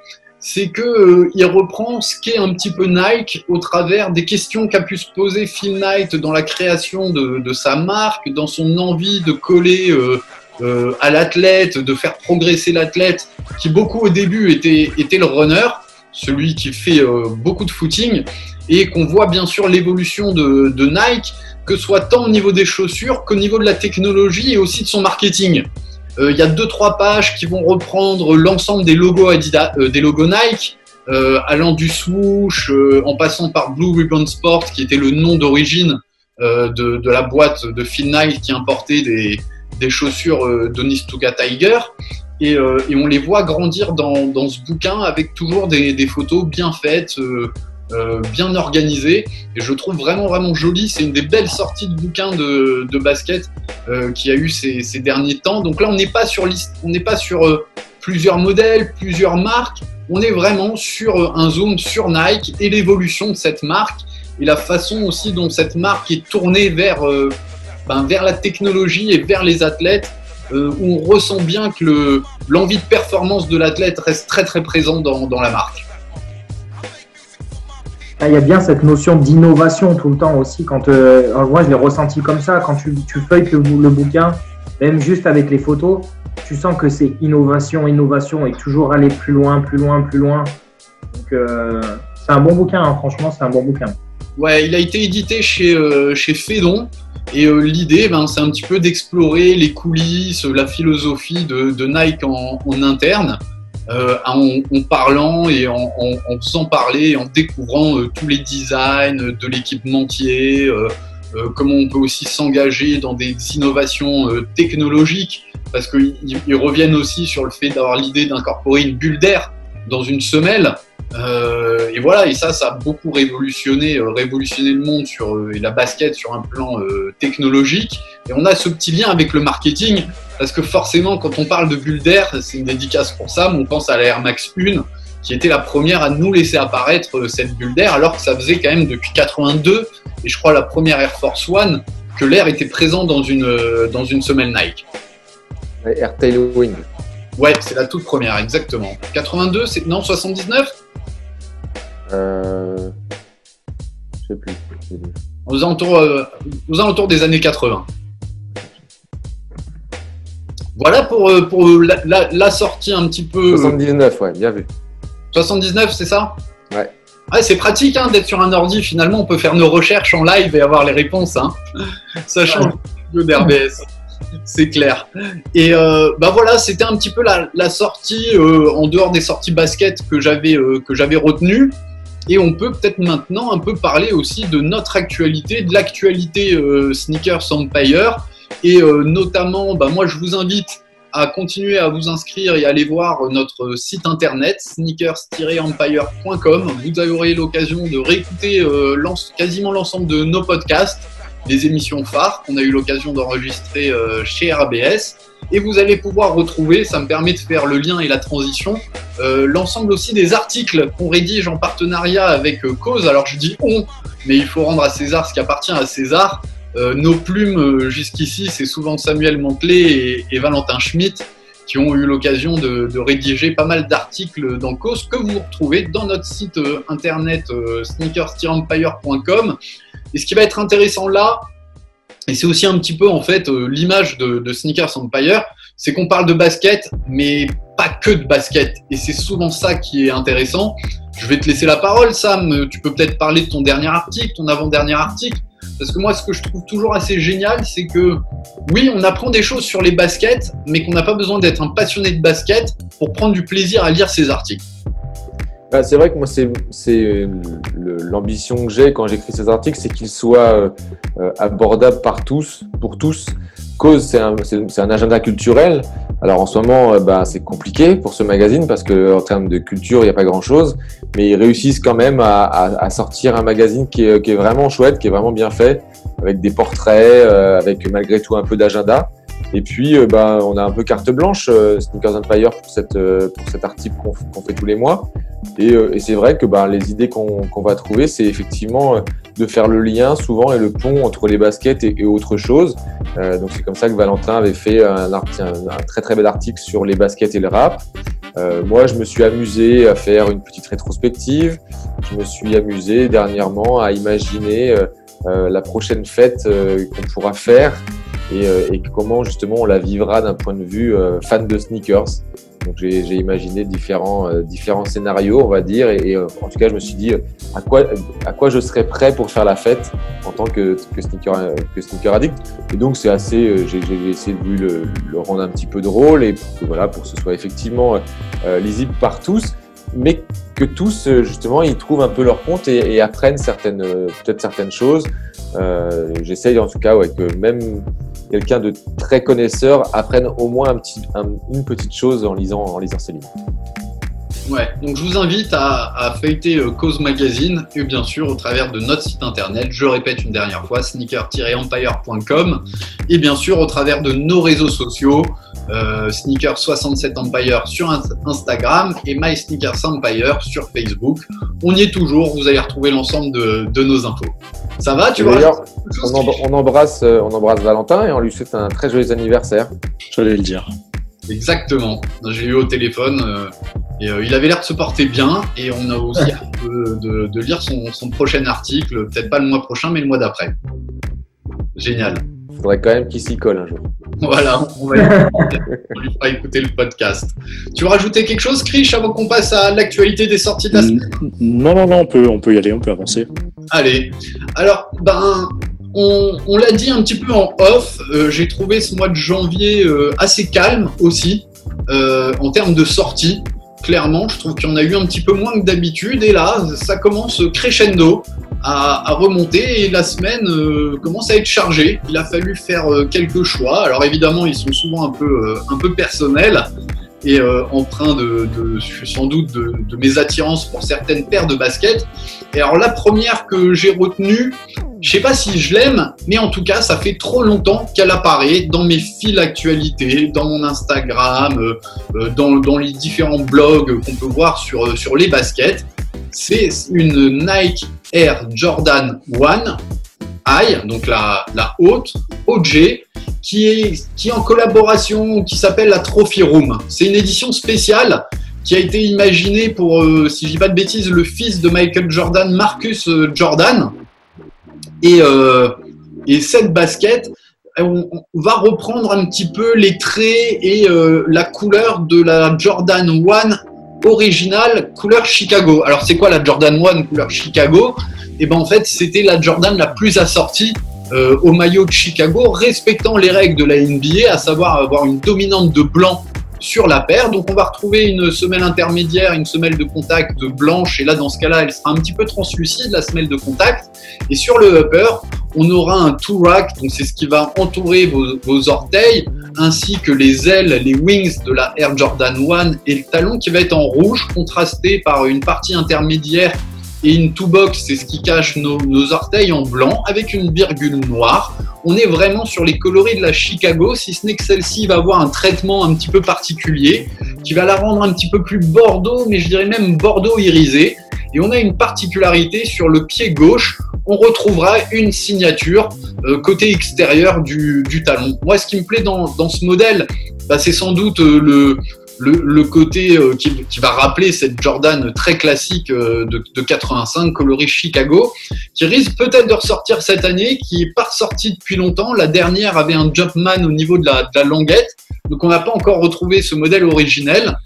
S1: c'est que euh, il reprend ce qu'est un petit peu Nike au travers des questions qu'a pu se poser Phil Knight dans la création de, sa marque, dans son envie de coller euh, euh, à l'athlète, de faire progresser l'athlète, qui beaucoup au début était, le runner, celui qui fait beaucoup de footing, et qu'on voit bien sûr l'évolution de, de Nike, que ce soit tant au niveau des chaussures qu'au niveau de la technologie et aussi de son marketing. Euh, Il y a deux trois pages qui vont reprendre l'ensemble des logos Adidas, euh, des logos Nike, euh, allant du swoosh, en passant par Blue Ribbon Sport, qui était le nom d'origine de, la boîte de Phil Knight qui importait des, des chaussures d'Onistuka Tiger. Et, on les voit grandir dans, dans ce bouquin avec toujours des photos bien faites, euh, bien organisées. Et je trouve vraiment, vraiment joli. C'est une des belles sorties de bouquins de, de basket euh, qui a eu ces, ces derniers temps. Donc là, on n'est pas sur, liste- on n'est pas sur euh, plusieurs modèles, plusieurs marques. On est vraiment sur euh, un zoom sur Nike et l'évolution de cette marque et la façon aussi dont cette marque est tournée vers, ben, vers la technologie et vers les athlètes, où on ressent bien que le- l'envie de performance de l'athlète reste très très présent dans, dans la marque.
S4: Il y a bien cette notion d'innovation tout le temps aussi. Quand euh, moi, je l'ai ressenti comme ça. Quand tu, feuilles le, bouquin, même juste avec les photos, tu sens que c'est innovation, innovation et toujours aller plus loin, plus loin, plus loin. Euh, c'est un bon bouquin. Hein. franchement, c'est un bon bouquin.
S1: Ouais, il a été édité chez, euh, chez Fédon. Et euh, l'idée, ben, c'est un petit peu d'explorer les coulisses, la philosophie de, Nike en interne, euh, en, en, parlant et en, en, parler, en découvrant euh, tous les designs de l'équipementier, euh, comment on peut aussi s'engager dans des innovations technologiques, parce qu'ils reviennent aussi sur le fait d'avoir l'idée d'incorporer une bulle d'air dans une semelle. Euh, et voilà, et ça, ça a beaucoup révolutionné, euh, révolutionné le monde sur euh, et la basket sur un plan technologique. Et on a ce petit lien avec le marketing, parce que forcément, quand on parle de bulle d'air, c'est une dédicace pour ça, mais on pense à la Air Max 1, qui était la première à nous laisser apparaître cette bulle d'air, alors que ça faisait quand même depuis 82, et je crois la première Air Force One, que l'air était présent dans une, dans une semelle Nike.
S3: Air Tailwind.
S1: Ouais, c'est la toute première, exactement. 82, c'est non 79
S3: euh... Je sais plus.
S1: Aux alentours, euh, aux alentours des années 80. Voilà pour, euh, pour la, la, la, sortie un petit peu.
S3: 79, ouais, bien vu.
S1: 79, c'est ça?
S3: Ouais.
S1: Ouais, c'est pratique hein, d'être sur un ordi. Finalement, on peut faire nos recherches en live et avoir les réponses. Hein. Ça change le d'RBS. C'est clair. Et euh, bah voilà, c'était un petit peu la, la sortie euh, en dehors des sorties basket que j'avais euh, que j'avais retenues. Et on peut peut-être maintenant un peu parler aussi de notre actualité, de l'actualité euh, Sneakers Empire. Et euh, notamment, bah moi, je vous invite à continuer à vous inscrire et aller voir notre site internet sneakers-empire.com. Vous aurez l'occasion de réécouter euh, quasiment l'ensemble de nos podcasts, des émissions phares qu'on a eu l'occasion d'enregistrer euh, chez RBS. Et vous allez pouvoir retrouver, ça me permet de faire le lien et la transition, euh, l'ensemble aussi des articles qu'on rédige en partenariat avec euh, Cause. Alors je dis on, mais il faut rendre à César ce qui appartient à César. Euh, nos plumes euh, jusqu'ici, c'est souvent Samuel Mantelet et, et, Valentin Schmitt qui ont eu l'occasion de, de, rédiger pas mal d'articles dans Cause que vous retrouvez dans notre site euh, internet sneakers-empire.com. Et ce qui va être intéressant là, et c'est aussi un petit peu en fait euh, l'image de, de, Sneakers Empire, c'est qu'on parle de basket, mais pas que de basket. Et c'est souvent ça qui est intéressant. Je vais te laisser la parole, Sam. Tu peux peut-être parler de ton dernier article, ton avant-dernier article. Parce que moi, ce que je trouve toujours assez génial, c'est que oui, on apprend des choses sur les baskets, mais qu'on n'a pas besoin d'être un passionné de basket pour prendre du plaisir à lire ces articles.
S3: Bah, c'est vrai que moi, c'est l'ambition que j'ai quand j'écris ces articles, c'est qu'ils soient euh, abordables par tous, pour tous. Cause, c'est un, agenda culturel. Alors en ce moment, bah, c'est compliqué pour ce magazine parce que en termes de culture, il n'y a pas grand-chose, mais ils réussissent quand même à, sortir un magazine qui est, vraiment chouette, qui est vraiment bien fait, avec des portraits, euh, avec malgré tout un peu d'agenda. Et puis, euh, bah, on a un peu carte blanche, euh, Sneakers Empire, pour, cette, euh, pour cet article qu'on qu fait tous les mois. Et, c'est vrai que bah, les idées qu'on qu va trouver, c'est effectivement de faire le lien souvent et le pont entre les baskets et, autre chose. Donc c'est comme ça que Valentin avait fait un, très très bel article sur les baskets et le rap. Moi, je me suis amusé à faire une petite rétrospective. Je me suis amusé dernièrement à imaginer la prochaine fête qu'on pourra faire et, et, comment justement on la vivra d'un point de vue fan de sneakers. Donc j'ai imaginé différents, euh, différents scénarios, on va dire, et, et, en tout cas je me suis dit à quoi, à quoi je serais prêt pour faire la fête en tant que, que, sneaker, que sneaker addict. Et donc c'est assez, euh, j'ai essayé de le, le, rendre un petit peu drôle et pour que, voilà, pour que ce soit effectivement euh, lisible par tous, mais que tous justement ils trouvent un peu leur compte et, et apprennent certaines, peut-être certaines choses. Euh, J'essaye en tout cas ouais, que même quelqu'un de très connaisseur apprenne au moins une petite chose en lisant, en lisant ces livres.
S1: Ouais, donc je vous invite à, à feuilleter euh, Cause Magazine et bien sûr au travers de notre site internet, je répète une dernière fois, sneaker-empire.com et bien sûr au travers de nos réseaux sociaux, euh, Sneaker67 Empire sur Instagram et My Sneakers Empire sur Facebook. On y est toujours, vous allez retrouver l'ensemble de, de, nos infos. Ça va, tu vois?
S3: on, on, embrasse, euh, on embrasse Valentin et on lui souhaite un très joyeux anniversaire.
S2: J'allais le dire.
S1: Exactement. J'ai eu au téléphone. Euh, Et il avait l'air de se porter bien et on a aussi hâte de, de, lire son, son prochain article, peut-être pas le mois prochain, mais le mois d'après. Génial.
S3: Il faudrait quand même qu'il s'y colle un jour.
S1: Voilà, on, va on lui fera écouter le podcast. Tu veux rajouter quelque chose, Krish, avant qu'on passe à l'actualité des sorties de la semaine
S2: Non, non, non, on peut, on peut y aller, on peut avancer.
S1: Allez. Alors, ben, on, on l'a dit un petit peu en off, euh, j'ai trouvé ce mois de janvier euh, assez calme aussi, euh, en termes de sorties. Clairement, je trouve qu'il y en a eu un petit peu moins que d'habitude, et là, ça commence crescendo à, remonter et la semaine euh, commence à être chargée. Il a fallu faire euh, quelques choix. Alors évidemment, ils sont souvent un peu, euh, un peu personnels et empreints de, de, sans doute de, de, mes attirances pour certaines paires de baskets. Et alors la première que j'ai retenue, je sais pas si je l'aime, mais en tout cas, ça fait trop longtemps qu'elle apparaît dans mes fils d'actualité, dans mon Instagram, dans, dans les différents blogs qu'on peut voir sur, sur les baskets. C'est une Nike Air Jordan 1 High, donc la, la haute, OG, qui est, qui en collaboration, qui s'appelle la Trophy Room. C'est une édition spéciale qui a été imaginée pour, euh, si je dis pas de bêtises, le fils de Michael Jordan, Marcus euh, Jordan. Et, euh, et cette basket, on, va reprendre un petit peu les traits et la couleur de la Jordan 1 originale couleur Chicago. Alors c'est quoi la Jordan 1 couleur Chicago? Et eh ben en fait c'était la Jordan la plus assortie euh, au maillot de Chicago, respectant les règles de la NBA, à savoir avoir une dominante de blanc sur la paire. Donc on va retrouver une semelle intermédiaire, une semelle de contact blanche, et là dans ce cas-là elle sera un petit peu translucide, la semelle de contact. Et sur le upper, on aura un two rack, donc c'est ce qui va entourer vos, vos, orteils, ainsi que les ailes, les wings de la Air Jordan 1 et le talon qui va être en rouge, contrasté par une partie intermédiaire et une two box, c'est ce qui cache nos, orteils en blanc avec une virgule noire. On est vraiment sur les coloris de la Chicago, si ce n'est que celle-ci va avoir un traitement un petit peu particulier qui va la rendre un petit peu plus bordeaux, mais je dirais même bordeaux irisé. Et on a une particularité sur le pied gauche, on retrouvera une signature euh, côté extérieur du, talon. Moi, ce qui me plaît dans, dans ce modèle, bah, c'est sans doute euh, le, le, côté euh, qui, va rappeler cette Jordan très classique euh, de, 85, coloris Chicago, qui risque peut-être de ressortir cette année, qui n'est pas ressorti depuis longtemps. La dernière avait un Jumpman au niveau de la, de la languette, donc on n'a pas encore retrouvé ce modèle originel.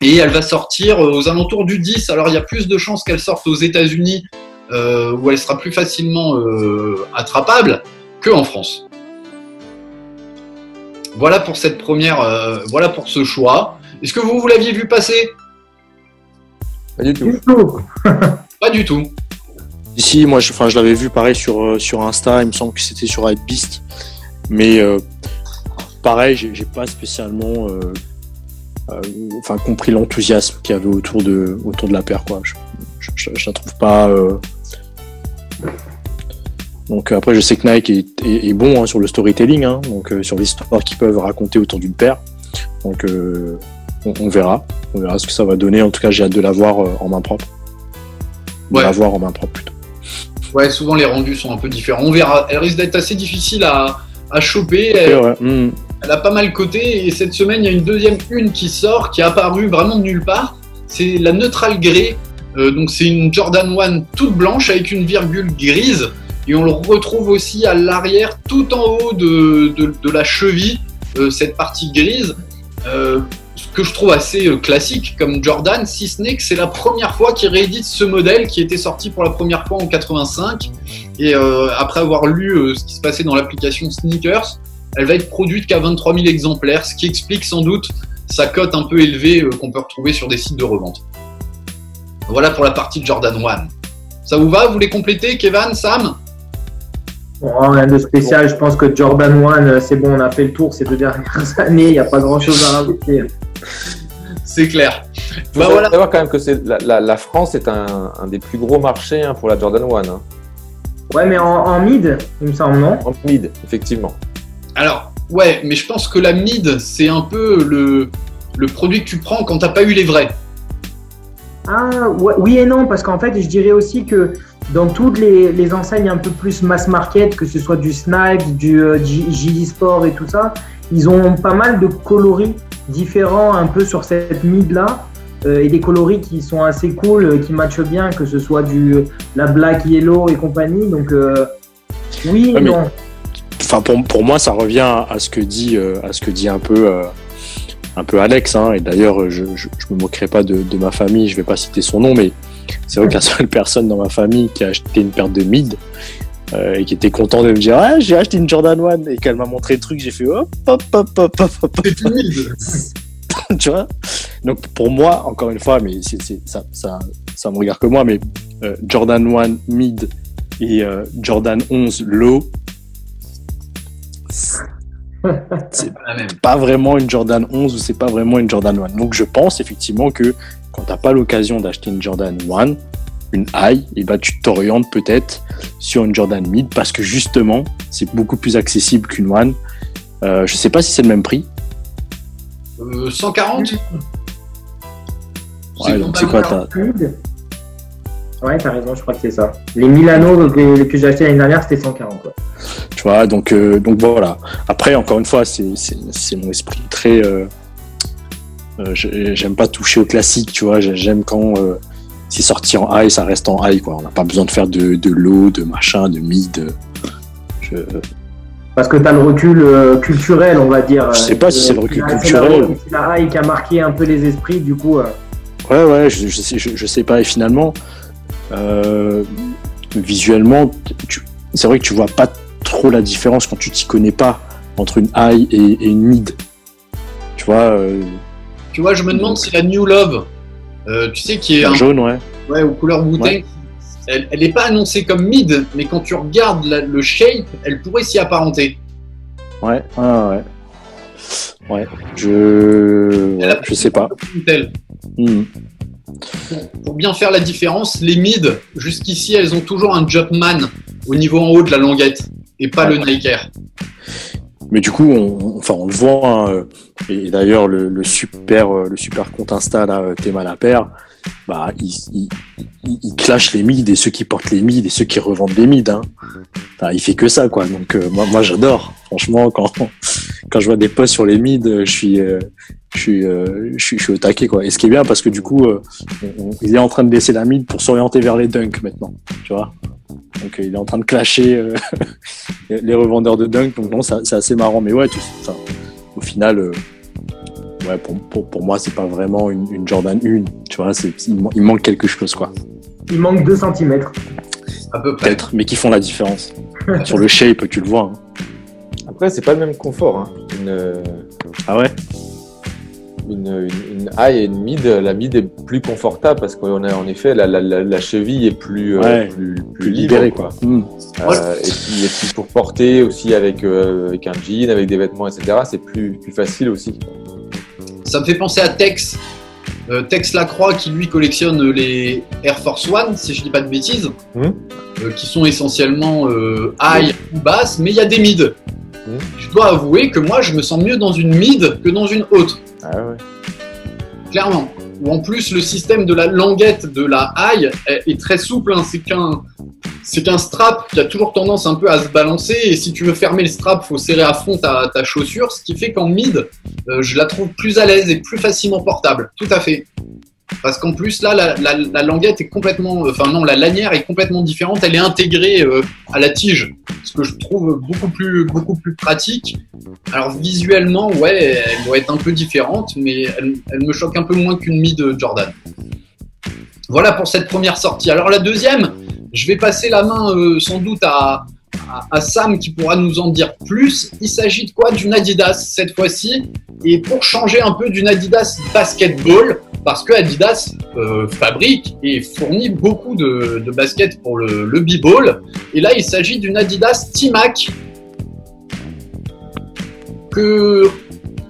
S1: Et elle va sortir euh, aux alentours du 10. Alors il y a plus de chances qu'elle sorte aux États-Unis, où elle sera plus facilement attrapable, qu'en France. Voilà pour cette première, euh, voilà pour ce choix. Est-ce que vous, vous l'aviez vu passer?
S3: Pas du tout.
S1: Pas du tout.
S2: Ici, moi, je, je l'avais vu pareil sur, euh, sur Insta. Il me semble que c'était sur Beast. Mais euh, pareil, j'ai pas spécialement enfin, compris l'enthousiasme qu'il y avait autour de, autour de la paire. Quoi. Je, je, la trouve pas donc euh, après, je sais que Nike est, bon hein, sur le storytelling, hein, donc euh, sur l'histoire qu'ils peuvent raconter autour d'une paire. Donc euh, on, verra, on verra ce que ça va donner. En tout cas, j'ai hâte de la voir en main propre. De la voir en main propre plutôt.
S1: Ouais, souvent les rendus sont un peu différents. On verra. Elle risque d'être assez difficile à, choper. Elle, hmm. elle, a pas mal coté et cette semaine, il y a une deuxième une qui sort, qui est apparue vraiment de nulle part. C'est la Neutral Grey. donc c'est une Jordan 1 toute blanche avec une virgule grise. Et on le retrouve aussi à l'arrière, tout en haut de, de, la cheville, euh, cette partie grise. Euh, ce que je trouve assez euh, classique comme Jordan, si ce n'est que c'est la première fois qu'il réédite ce modèle qui était sorti pour la première fois en 85. Et après avoir lu ce qui se passait dans l'application Sneakers, elle va être produite qu'à 23 000 exemplaires, ce qui explique sans doute sa cote un peu élevée qu'on peut retrouver sur des sites de revente. Voilà pour la partie Jordan 1. Ça vous va? Vous voulez compléter, Kevin, Sam?
S4: Rien de spécial. Je pense que Jordan 1, euh, c'est bon, on a fait le tour ces deux dernières années. Il n'y a pas grand chose à rajouter.
S1: C'est clair.
S3: Il bah, voilà. savoir quand même que la, la, France est un, des plus gros marchés hein, pour la Jordan 1. Hein.
S4: Ouais, mais en, mid, il me semble, non?
S3: En mid, effectivement.
S1: Alors, ouais, mais je pense que la mid, c'est un peu le, le produit que tu prends quand tu n'as pas eu les vrais.
S4: Ah, oui et non, parce qu'en fait, je dirais aussi que dans toutes les, enseignes un peu plus mass market, que ce soit du Snipe, du euh, Sport et tout ça, ils ont pas mal de coloris différents un peu sur cette mid là. euh, et des coloris qui sont assez cool, euh, qui matchent bien, que ce soit du la black, yellow et compagnie. Donc euh, oui
S2: Ouais,
S4: non.
S2: Enfin, pour, pour moi, ça revient à ce que dit, euh, à ce que dit un peu, euh, un peu Alex. Hein, et d'ailleurs, je, je, je me moquerai pas de, de ma famille. Je vais pas citer son nom, mais c'est vrai que la seule personne dans ma famille qui a acheté une paire de mid euh, et qui était content de me dire ah j'ai acheté une Jordan 1 et qu'elle m'a montré le truc, j'ai fait hop hop hop hop hop, hop,
S1: timide.
S2: tu vois? Donc pour moi, encore une fois, mais ça, ça, ça me regarde que moi, mais euh, Jordan 1 mid et euh, Jordan 11 low, c'est pas vraiment une Jordan 11 ou c'est pas vraiment une Jordan 1. Donc je pense effectivement que quand t'as pas l'occasion d'acheter une Jordan 1, une high, et ben tu t'orientes peut-être sur une Jordan mid parce que justement c'est beaucoup plus accessible qu'une one. Euh, je sais pas si c'est le même prix.
S1: Euh, 140
S2: Ouais, donc c'est quoi
S4: Mid. Ouais, t'as raison, je crois que c'est ça. Les Milano que, que j'ai acheté l'année dernière, c'était 140. ouais.
S2: Tu vois, donc, euh, donc voilà. Après, encore une fois, c'est, c'est, c'est mon esprit très. euh, j'aime pas toucher au classique, tu vois. j'ai- J'aime quand euh, c'est sorti en high, ça reste en high, quoi. On n'a pas besoin de faire de, de low, de machin, de mid. Je,
S4: Parce que t'as le recul euh, culturel, on va dire.
S2: Je sais pas si c'est le recul culturel.
S4: C'est la high qui a marqué un peu les esprits, du coup. euh,
S2: ouais, ouais, je, je, sais, je, je sais pas. Et finalement, euh, visuellement, tu- c'est vrai que tu vois pas trop la différence quand tu t'y connais pas entre une high et, et une mid. Tu vois, euh,
S1: Tu vois, je me demande si la New Love, euh, tu sais, qui est un,
S2: jaune, ouais.
S1: ouais, aux couleurs
S2: Ouais.
S1: elle n'est pas annoncée comme mid, mais quand tu regardes la- le shape, elle pourrait s'y apparenter.
S2: Ouais, ouais, ouais. Ouais, je, ouais, je sais pas. Hmm.
S1: Pour, pour bien faire la différence, les mid, jusqu'ici, elles ont toujours un Jumpman au niveau en haut de la languette et pas le Nike Air.
S2: Mais du coup, on, enfin, on le voit. hein, euh, et d'ailleurs, le, le super, euh, le super compte Insta là, euh, Théma la bah, il, il, il, clash les mids et ceux qui portent les mids et ceux qui revendent les mids. Hein. Enfin, il fait que ça, quoi. Donc, euh, moi, moi, j'adore. Franchement, quand quand je vois des posts sur les mids, je suis, euh, je suis, euh, je suis, je suis au taquet, quoi. Et ce qui est bien, parce que du coup, euh, on- on- il est en train de laisser la mid pour s'orienter vers les dunks maintenant. Tu vois? Donc, euh, il est en train de clasher. euh, les revendeurs de dunk. Donc non, c'est assez marrant. Mais ouais, tu- enfin, au final, euh, ouais, pour, pour, pour moi, c'est pas vraiment une, une Jordan 1. Tu vois, il, man- il manque quelque chose, quoi.
S4: Il manque 2 cm.
S1: À peu près.
S2: Peut-être, mais qui font la différence. Sur le shape, tu le vois. hein.
S3: Après, c'est pas le même confort. hein. Une,
S2: Ah ouais?
S3: Une, une, une high et une mid, la mid est plus confortable parce qu'on a en effet la, la, la, la cheville est plus, euh,
S2: Ouais,
S3: plus, plus,
S2: Plus
S3: libre,
S2: libéré, quoi. Hmm.
S3: Euh, et, puis, et puis pour porter aussi avec, euh, avec un jean, avec des vêtements, etc., c'est plus, plus facile aussi.
S1: Ça me fait penser à Tex. Euh, Tex Lacroix qui lui collectionne les Air Force One, si je dis pas de bêtises,
S3: Mhm.
S1: Euh, qui sont essentiellement euh, high ou basse, mais il y a des mid. Je dois avouer que moi je me sens mieux dans une mid que dans une haute,
S3: Ah ouais.
S1: clairement. Ou en plus le système de la languette de la high est, est très souple, hein. c'est qu'un c'est qu'un strap qui a toujours tendance un peu à se balancer et si tu veux fermer le strap, faut serrer à fond ta, ta chaussure, ce qui fait qu'en mid, euh, je la trouve plus à l'aise et plus facilement portable. Tout à fait. Parce qu'en plus, là, la, la- la languette est complètement. Enfin, non, la lanière est complètement différente. Elle est intégrée euh, à la tige. Ce que je trouve beaucoup plus, beaucoup plus pratique. Alors, visuellement, ouais, elle doit être un peu différente, mais elle, me choque un peu moins qu'une mid Jordan. Voilà pour cette première sortie. Alors, la deuxième, je vais passer la main euh, sans doute à, à Sam qui pourra nous en dire plus. Il s'agit de quoi? D'une Adidas cette fois-ci. Et pour changer un peu d'une Adidas basketball, parce que Adidas euh, fabrique et fournit beaucoup de, baskets pour le, le b-ball. Et là, il s'agit d'une Adidas T-Mac que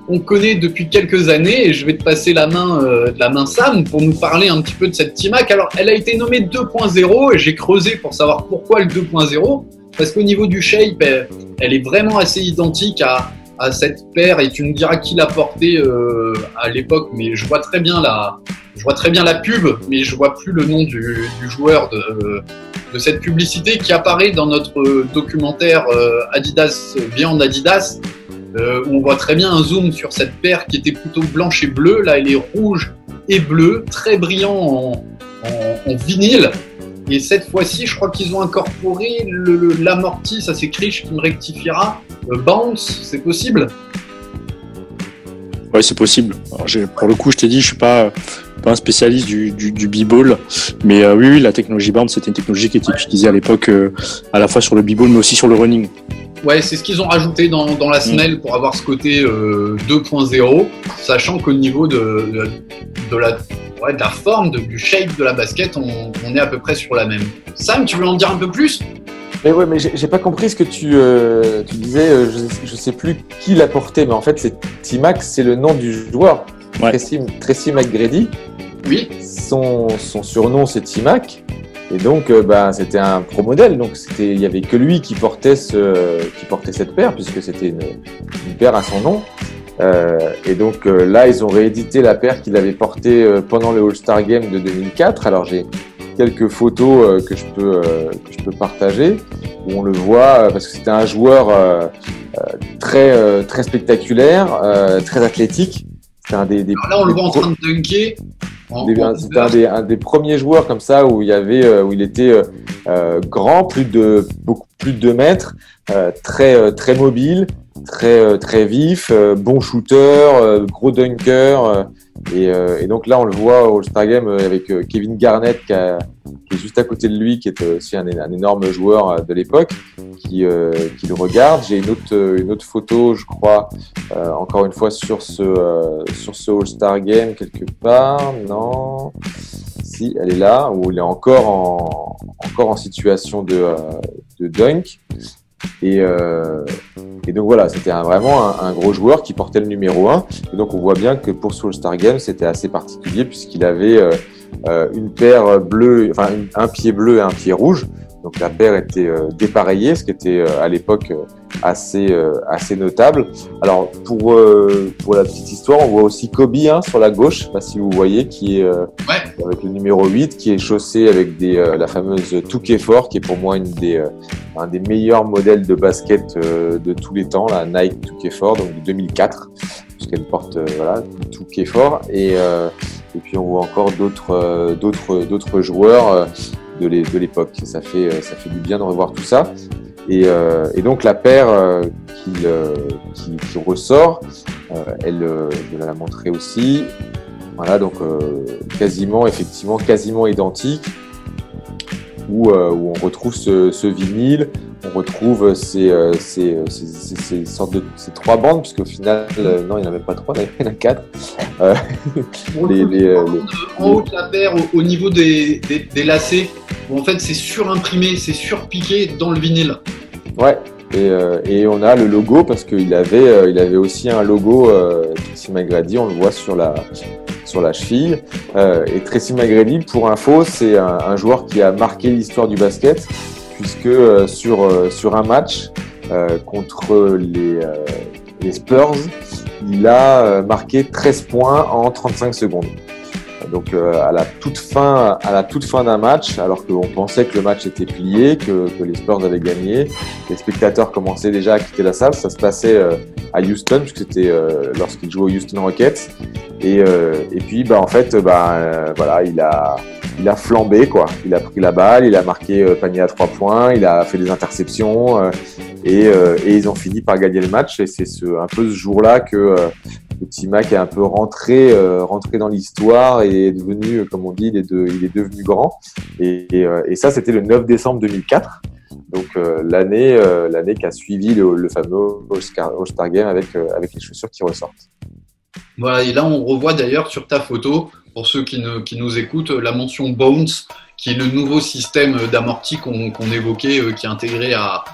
S1: on connaît depuis quelques années. Et je vais te passer la main, euh, la main Sam pour nous parler un petit peu de cette T-Mac. Alors, elle a été nommée 2.0 et j'ai creusé pour savoir pourquoi le 2.0. Parce qu'au niveau du shape, elle est vraiment assez identique à, à cette paire et tu me diras qui l'a portée euh, à l'époque, mais je vois très bien la, je vois très bien la pub, mais je vois plus le nom du, du joueur de, de cette publicité qui apparaît dans notre documentaire euh, Adidas Beyond Adidas, euh, où on voit très bien un zoom sur cette paire qui était plutôt blanche et bleue. Là, elle est rouge et bleu, très brillant en, en- en vinyle. Et cette fois-ci, je crois qu'ils ont incorporé l'amorti, ça c'est Krish qui me rectifiera. Euh, bounce, c'est possible?
S2: Ouais, c'est possible. Alors, pour le coup, je t'ai dit, je suis pas, pas un spécialiste du, du, du b-ball, mais euh, oui, oui, la technologie bound, c'était une technologie qui était utilisée à l'époque euh, à la fois sur le b-ball, mais aussi sur le running.
S1: Ouais, c'est ce qu'ils ont rajouté dans, dans la semelle pour avoir ce côté euh, 2.0, sachant qu'au niveau de, de, de la, ouais, de la forme, de- du shape de la basket, on, on est à peu près sur la même. Sam, tu veux en dire un peu plus?
S3: Mais ouais, mais j'ai pas compris ce que tu, euh, tu disais. euh, je, je sais plus qui l'a porté, mais en fait, c'est T-Max, c'est le nom du joueur.
S2: Ouais.
S3: Tracy, Tracy McGrady.
S1: Oui.
S3: Son, son surnom, c'est T-Mac. Et donc, euh, bah, c'était un pro modèle. Donc, c'était, il y avait que lui qui portait ce, qui portait cette paire, puisque c'était une, une paire à son nom. Euh, et donc euh, là, ils ont réédité la paire qu'il avait portée euh, pendant le All-Star Game de 2004. Alors, j'ai quelques photos euh, que je peux, euh, que je peux partager où on le voit euh, parce que c'était un joueur euh, euh, très, euh, très spectaculaire, euh, très athlétique. C'était un des, des
S1: Alors là, on le voit en train de dunker. En,
S3: des-
S1: en-
S3: C'était un des, un des premiers joueurs comme ça où il y avait, où il était euh, grand, plus de beaucoup plus de 2 mètres, euh, très très mobile, très euh, très vif, euh, bon shooter, euh, gros dunker. et, donc là, on le voit au All-Star Game avec Kevin Garnett qui, est juste à côté de lui, qui est aussi un, énorme joueur de l'époque, qui, le regarde. J'ai une autre une autre photo, je crois, encore une fois sur ce sur ce All-Star Game quelque part. Non, si elle est là où il est encore en encore en situation de de dunk. Et, euh, et donc voilà, c'était vraiment un, un gros joueur qui portait le numéro 1. Et donc on voit bien que pour ce All-Star Game, c'était assez particulier puisqu'il avait euh, euh, une paire bleue, enfin un pied bleu et un pied rouge. Donc la paire était euh, dépareillée, ce qui était euh, à l'époque assez euh, assez notable. Alors pour euh, pour la petite histoire, on voit aussi Kobe hein, sur la gauche, pas si vous voyez, qui est euh,
S1: Ouais.
S3: avec le numéro 8, qui est chaussé avec des euh, la fameuse 2K4, qui est pour moi une des euh, un des meilleurs modèles de basket euh, de tous les temps, la Nike 2K4, donc de 2004, puisqu'elle porte voilà 2K4 et euh, et puis on voit encore d'autres euh, d'autres d'autres joueurs euh, de l'é- de l'époque. Ça fait euh, ça fait du bien de revoir tout ça. Et, euh, et donc la paire euh, qui, euh, qui, qui ressort, euh, elle, euh, je vais la montrer aussi. Voilà, donc euh, quasiment, effectivement, quasiment identique, où, où on retrouve ce, ce vinyle, on retrouve ces, euh, ces, euh, ces, ces- ces sortes de ces trois bandes, puisqu'au final, euh, non, il n'y en a même pas trois, il y en a quatre. Les-
S1: en haut de la paire, au, au niveau des, des, des lacets, où en fait c'est surimprimé, c'est surpiqué dans le vinyle.
S3: Ouais. Et, euh, et on a le logo parce qu'il avait, euh, il avait aussi un logo euh, Tracy McGrady, on le voit sur la sur la cheville. Et Tracy McGrady, pour info, c'est un, un joueur qui a marqué l'histoire du basket puisque euh, sur euh, sur un match euh, contre les les Spurs, il a marqué 13 points en 35 secondes. Donc euh, à la toute fin, à la toute fin d'un match, alors qu'on pensait que le match était plié, que, les Spurs avaient gagné, les spectateurs commençaient déjà à quitter la salle. Ça se passait euh, à Houston, puisque c'était euh, lorsqu'il jouait aux Houston Rockets. Et, euh, et puis, bah, en fait, bah, voilà, il a, il a flambé, quoi. Il a pris la balle, il a marqué panier à trois points, il a fait des interceptions, et, et ils ont fini par gagner le match. Et c'est ce, un peu ce jour-là que le T-Mac est un peu rentré, euh, rentré dans l'histoire et est devenu, euh, comme on dit, il est, devenu grand. Euh, et ça, c'était le 9 décembre 2004. Donc l'année, qui a suivi le, fameux All-Star Game avec, les chaussures qui ressortent.
S1: Voilà, et là on revoit d'ailleurs sur ta photo, pour ceux qui, nous écoutent, la mention Bounce, qui est le nouveau système d'amorti qu'on évoquait, qui est intégré à,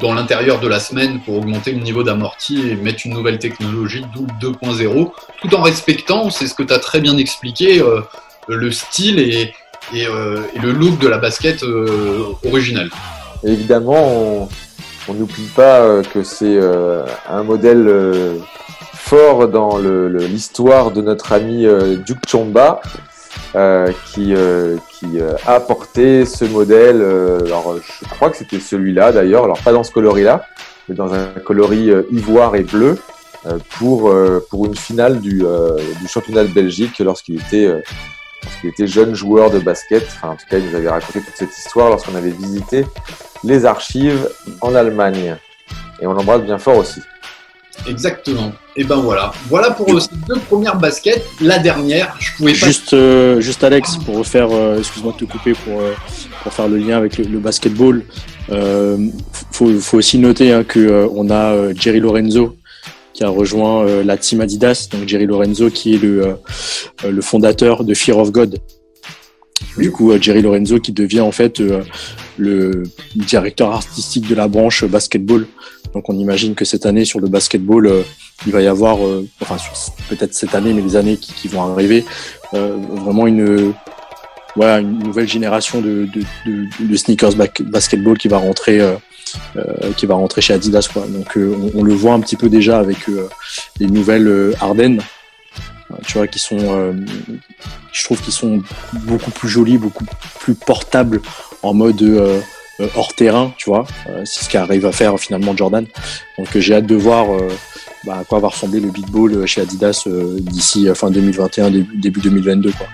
S1: dans l'intérieur de la semaine pour augmenter le niveau d'amorti et mettre une nouvelle technologie, d'où le 2.0, tout en respectant, c'est ce que tu as très bien expliqué, euh, le style euh, et le look de la basket euh, originale.
S3: Évidemment, on n'oublie pas que c'est un modèle fort dans l'histoire de notre ami Duke Chomba, euh, qui, euh, qui euh, a porté ce modèle. euh, alors, je crois que c'était celui-là d'ailleurs. Alors, pas dans ce coloris-là, mais dans un coloris euh, ivoire et bleu. euh, pour, pour une finale du, du championnat de Belgique lorsqu'il était, lorsqu'il était jeune joueur de basket. Enfin, en tout cas, il nous avait raconté toute cette histoire lorsqu'on avait visité les archives en Allemagne. Et on l'embrasse bien fort aussi.
S1: Exactement. Et ben voilà. Voilà pour euh, ces deux premières baskets. La dernière, je pouvais pas.
S2: Juste, euh, juste Alex, pour refaire, euh, excuse-moi de te couper pour, euh, pour faire le lien avec le, le basketball. Euh, faut, faut aussi noter hein, que euh, on a Jerry Lorenzo qui a rejoint la team Adidas. Donc Jerry Lorenzo qui est le, le fondateur de Fear of God. Du coup, euh, Jerry Lorenzo qui devient en fait euh, le directeur artistique de la branche basketball. Donc on imagine que cette année sur le basketball, euh, il va y avoir, enfin peut-être cette année, mais les années qui, vont arriver, vraiment une, voilà, une nouvelle génération de, de, de, de sneakers basketball qui va rentrer, qui va rentrer chez Adidas. Quoi. Donc on, on le voit un petit peu déjà avec les nouvelles Ardennes, tu vois, qui sont, euh, je trouve qu'ils sont beaucoup plus jolis, beaucoup plus portables en mode euh, euh, hors terrain, tu vois. C'est ce qu'arrive à faire finalement Jordan. Donc j'ai hâte de voir bah, à quoi va ressembler le b-ball chez Adidas d'ici fin 2021, début, début 2022. Quoi.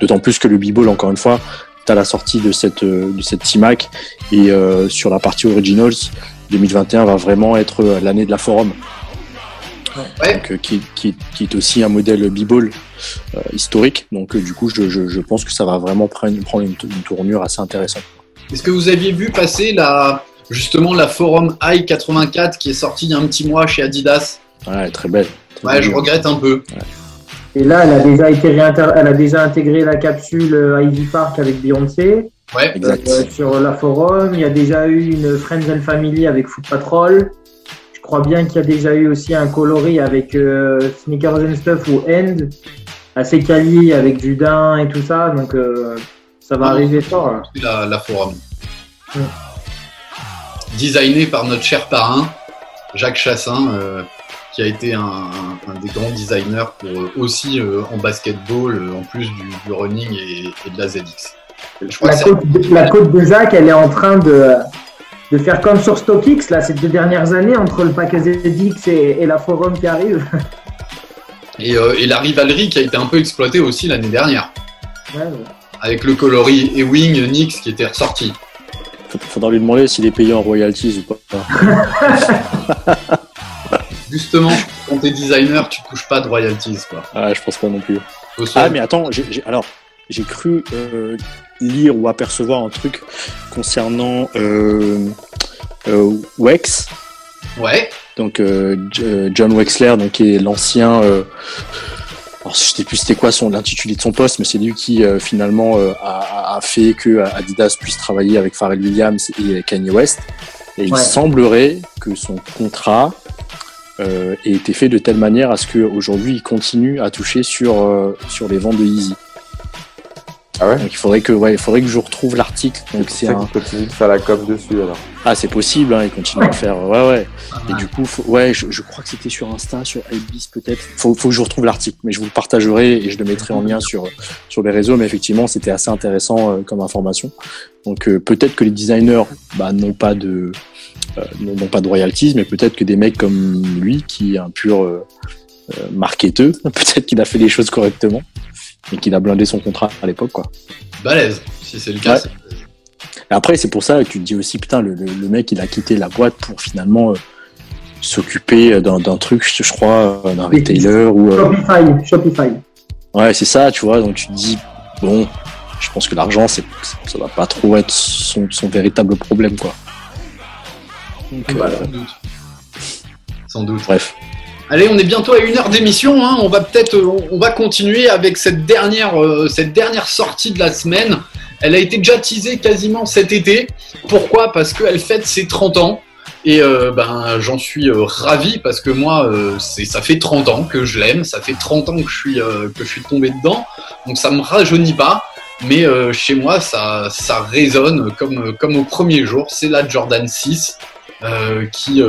S2: D'autant plus que le b-ball, encore une fois, as la sortie de cette, de cette T-Mac et sur la partie Originals, 2021 va vraiment être l'année de la forum.
S1: Ouais.
S2: Donc, euh, qui, qui, qui est aussi un modèle b-ball euh, historique. Donc euh, du coup, je, je, je pense que ça va vraiment prendre, prendre une, une tournure assez intéressante.
S1: Est-ce que vous aviez vu passer la, justement la Forum i 84 qui est sortie il y a un petit mois chez Adidas?
S2: Ouais, elle est très belle. Très
S1: Ouais,
S2: belle.
S1: je regrette un peu.
S4: Et là, elle a déjà été elle a déjà intégré la capsule Ivy Park avec Beyoncé.
S1: Ouais.
S2: Exact.
S4: Euh, sur la forum, il y a déjà eu une Friends and Family avec Foot Patrol. Crois bien qu'il y a déjà eu aussi un coloris avec euh, Sneakers and Stuff ou End, assez quali avec Judin et tout ça. Donc euh, ça va
S1: Ah,
S4: arriver fort.
S1: La, la Forum.
S4: Ouais.
S1: Designé par notre cher parrain, Jacques Chassin, euh, qui a été un, un- un des grands designers pour, euh, aussi en basketball, en plus du, du running et, et de la ZX. Je crois
S4: La côte, la côte de Jacques, elle est en train de, de faire comme sur StockX là, ces deux dernières années entre le pack ZX et, et la forum qui arrive.
S1: et, euh, et la rivalerie qui a été un peu exploitée aussi l'année dernière,
S4: Ouais, ouais.
S1: avec le coloris Ewing Nix qui était ressorti.
S2: Faut- Faudra lui demander s'il est payé en royalties ou pas.
S1: Justement, quand t'es designer, tu touches pas de royalties, quoi.
S2: Ah, je pense pas non plus. Ah, mais attends, j'ai- j'ai- alors, j'ai cru euh, lire ou apercevoir un truc concernant euh, euh, Wex,
S1: Ouais,
S2: donc euh, John Wexler, donc qui est l'ancien. Alors, je sais plus c'était quoi son l'intitulé de son poste, mais c'est lui qui euh, finalement euh, a, a fait que Adidas puisse travailler avec Pharrell Williams et Kanye West. Et il semblerait que son contrat euh, ait été fait de telle manière à ce qu'aujourd'hui il continue à toucher sur, sur les ventes de Yeezy.
S3: Ah ouais
S2: Donc il faudrait que, ouais, il faudrait que je retrouve l'article. Donc c'est un...
S3: continue de faire la com dessus alors.
S2: Ah, c'est possible, hein, il continue à le faire. Ouais, ouais. Et du coup, faut- ouais, je, je crois que c'était sur Insta, sur Elbis peut-être. Faut, faut que je retrouve l'article, mais je vous le partagerai et je le mettrai en lien sur, sur les réseaux. Mais effectivement, c'était assez intéressant euh, comme information. Donc euh, peut-être que les designers bah, n'ont pas de euh, n'ont pas de royalties, mais peut-être que des mecs comme lui, qui est un pur euh, euh, marketeux, peut-être qu'il a fait les choses correctement et qu'il a blindé son contrat à l'époque, quoi.
S1: balèze, si c'est le cas.
S2: Ouais. Après, c'est pour ça que tu te dis aussi, putain, le, le, le mec, il a quitté la boîte pour finalement euh, s'occuper d'un truc, je, crois, euh, d'un retailer ou. euh,
S4: Shopify, Shopify.
S2: ouais, c'est ça, tu vois. Donc tu te dis, bon, je pense que l'argent, c'est ça va pas trop être son, son véritable problème, quoi. Donc, euh,
S1: doute. Sans doute.
S2: bref.
S1: Allez, on est bientôt à une heure d'émission. hein. On va peut-être, euh, on- va continuer avec cette dernière, euh, cette dernière sortie de la semaine. Elle a été déjà teasée quasiment cet été. Pourquoi? Parce qu'elle fête ses 30 ans. Et euh, ben, j'en suis ravi parce que moi, ça fait 30 ans que je l'aime. Ça fait 30 ans que je suis, que tombé dedans. Donc ça me rajeunit pas. Mais chez moi, ça, ça résonne comme, comme au premier jour. C'est la Jordan 6 euh, qui,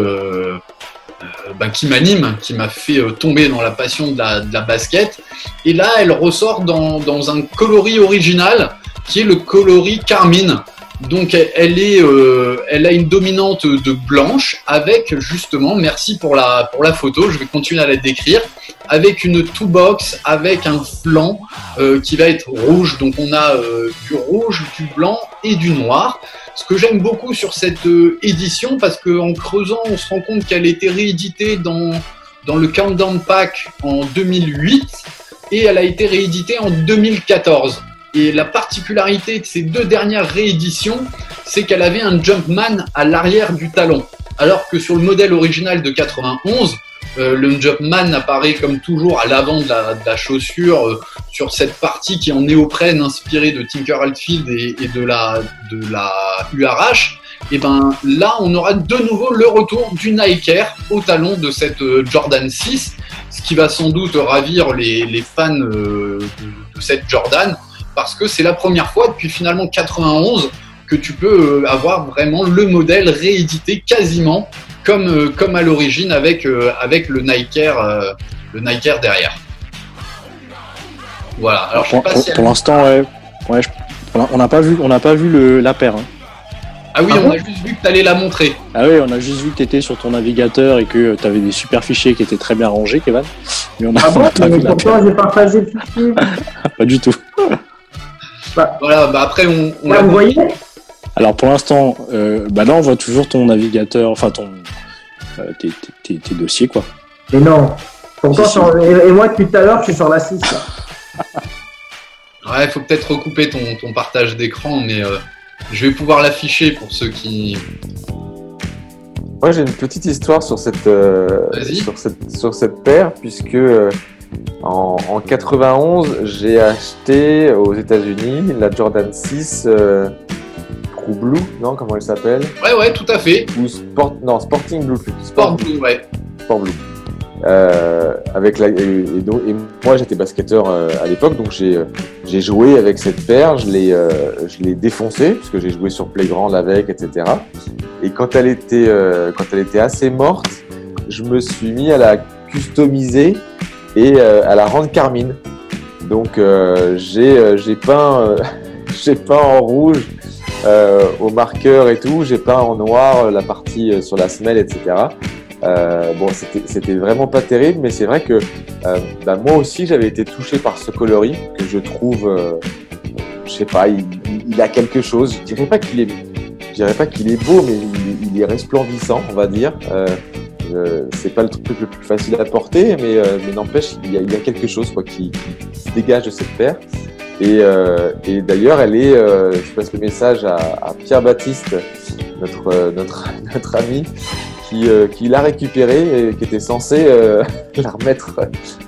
S1: euh, ben, qui m'anime, qui m'a fait euh, tomber dans la passion de la, basket. Et là, elle ressort dans un coloris original qui est le coloris Carmine. Donc elle est, euh, elle a une dominante de blanche avec justement, merci pour la pour la photo, je vais continuer à la décrire, avec une two box avec un flanc euh, qui va être rouge. Donc on a euh, du rouge, du blanc et du noir. Ce que j'aime beaucoup sur cette édition, parce qu'en creusant, on se rend compte qu'elle a été rééditée dans dans le Countdown Pack en 2008 et elle a été rééditée en 2014. Et la particularité de ces deux dernières rééditions, c'est qu'elle avait un Jumpman à l'arrière du talon. Alors que sur le modèle original de 91, euh, le Jumpman apparaît comme toujours à l'avant de la, chaussure euh, sur cette partie qui est en néoprène inspirée de Tinker Hatfield et, de la de la URH. Et ben là, on aura de nouveau le retour du Nike Air au talon de cette euh, Jordan 6, ce qui va sans doute ravir les, les fans euh, de cette Jordan parce que c'est la première fois depuis finalement 91 que tu peux euh, avoir vraiment le modèle réédité quasiment comme, euh, comme à l'origine avec, euh, avec le Nike Air, le Nike Air derrière. Voilà. Alors, je sais
S2: Pour,
S1: pas
S2: pour-
S1: si elle-
S2: pour l'instant, ouais. Ouais, je- on a- n'a pas vu, on n'a pas vu le, la paire. hein.
S1: Ah oui,
S4: Ah
S1: on
S4: bon
S1: a juste vu que tu allais la montrer.
S2: Ah oui, on a juste vu que tu étais sur ton navigateur et que tu avais des super fichiers qui étaient très bien rangés, Kevin. Mais on n'a
S4: Ah bon
S2: pas
S4: Mais
S2: vu la paire.
S4: pourtant, j'ai partagé le fichier.
S2: Pas du tout.
S1: Voilà, bah après, on, on
S4: Là, vous voyez
S2: Alors pour l'instant, euh, bah là on voit toujours ton navigateur, enfin ton euh, tes, tes- tes- tes dossiers quoi.
S4: Mais non. Pourtant,
S2: Si, si.
S4: sur- et, et moi, depuis tout à l'heure, je suis sur la 6. là.
S1: Ouais, faut peut-être recouper ton, ton partage d'écran, mais euh, je vais pouvoir l'afficher pour ceux qui.
S3: Moi, j'ai une petite histoire sur cette, euh, sur cette, sur cette paire, puisque euh, en, en 91, j'ai acheté aux États-Unis la Jordan 6 euh, True Blue, non Comment elle s'appelle?
S1: Ouais, ouais, tout à fait.
S3: Ou Sport, non, Sporting Blue.
S1: Sport Blue, ouais.
S3: Sport Blue. Euh, avec la, et, et donc, et moi j'étais basketteur euh, à l'époque, donc j'ai euh, j'ai joué avec cette paire, je l'ai je l'ai défoncée puisque j'ai joué sur Playground avec, etc. Et quand elle était quand elle était assez morte, je me suis mis à la customiser et euh, à la rendre carmine. Donc euh, j'ai euh, j'ai peint peint en rouge au marqueur et tout, j'ai peint en noir la partie sur la semelle, etc. Euh, bon, c'était vraiment pas terrible, mais c'est vrai que euh, bah, moi aussi j'avais été touché par ce coloris que je trouve, euh, je sais pas, il, il- il a quelque chose. Je dirais pas qu'il est, je dirais pas qu'il est beau, mais il, il est resplendissant, on va dire. C'est pas le truc le plus facile à porter, mais, euh, n'empêche, il y, a, quelque chose quoi, qui, se dégage de cette paire. Et, euh, d'ailleurs, elle est, euh, je passe le message à, à Pierre Baptiste, notre, notre, notre ami, qui, qui l'a récupérée et qui était censé la, remettre,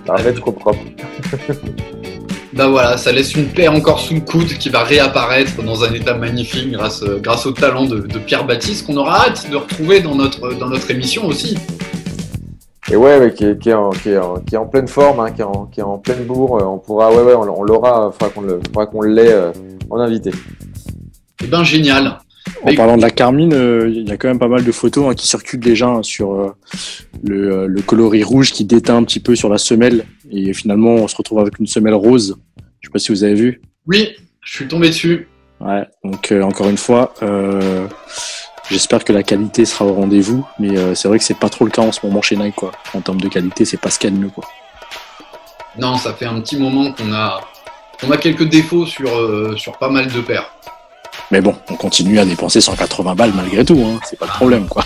S3: la remettre au propre.
S1: Bah voilà, ça laisse une paire encore sous le coude qui va réapparaître dans un état magnifique grâce, euh, grâce au talent de, de Pierre Baptiste qu'on aura hâte de retrouver dans notre, dans notre émission aussi.
S3: Et ouais, ouais, qui, est, qui, est en, qui, est en, qui est en pleine forme, hein, qui, est en, qui est en pleine bourre. euh, On pourra, ouais, ouais, on, on l'aura, il faudra qu'on le, faudra qu'on l'ait euh, en invité.
S1: Eh ben génial.
S2: En
S1: Mais-
S2: parlant de la Carmine, euh, il y a quand même pas mal de photos hein, qui circulent déjà hein, sur euh, le, euh, le coloris rouge qui déteint un petit peu sur la semelle et finalement on se retrouve avec une semelle rose. Je sais pas si vous avez vu.
S1: Oui, je suis tombé dessus.
S2: Ouais. Donc euh, encore une fois, euh, j'espère que la qualité sera au rendez-vous, mais euh, c'est vrai que c'est pas trop le cas en ce moment chez Nike quoi. En termes de qualité, c'est pas ce qu'il y a de mieux quoi.
S1: Non, ça fait un petit moment qu'on a, qu'on a quelques défauts sur, sur pas mal de paires.
S2: Mais bon, on continue à dépenser 180 balles malgré tout, hein. c'est pas le problème quoi.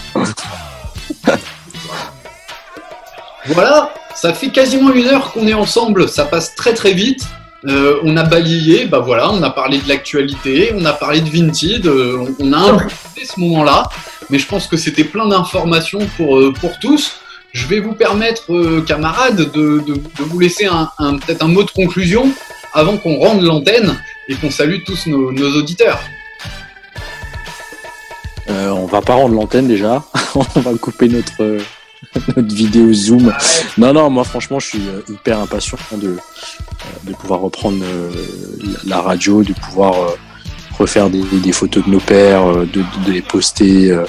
S1: Voilà, ça fait quasiment une heure qu'on est ensemble, ça passe très très vite. Euh, on a balayé, bah voilà, on a parlé de l'actualité, on a parlé de Vinted, euh, on, on a improvisé ce moment-là, mais je pense que c'était plein d'informations pour, euh, pour tous. Je vais vous permettre, euh, camarades, de, de, vous laisser un, peut-être un mot de conclusion avant qu'on rende l'antenne et qu'on salue tous nos, nos auditeurs.
S2: On va pas rendre l'antenne déjà. on va couper notre notre vidéo Zoom. Non, non, moi franchement, je suis euh, hyper impatient de euh, de pouvoir reprendre euh, la radio, de pouvoir refaire des, des photos de nos pères, de, de les poster, euh,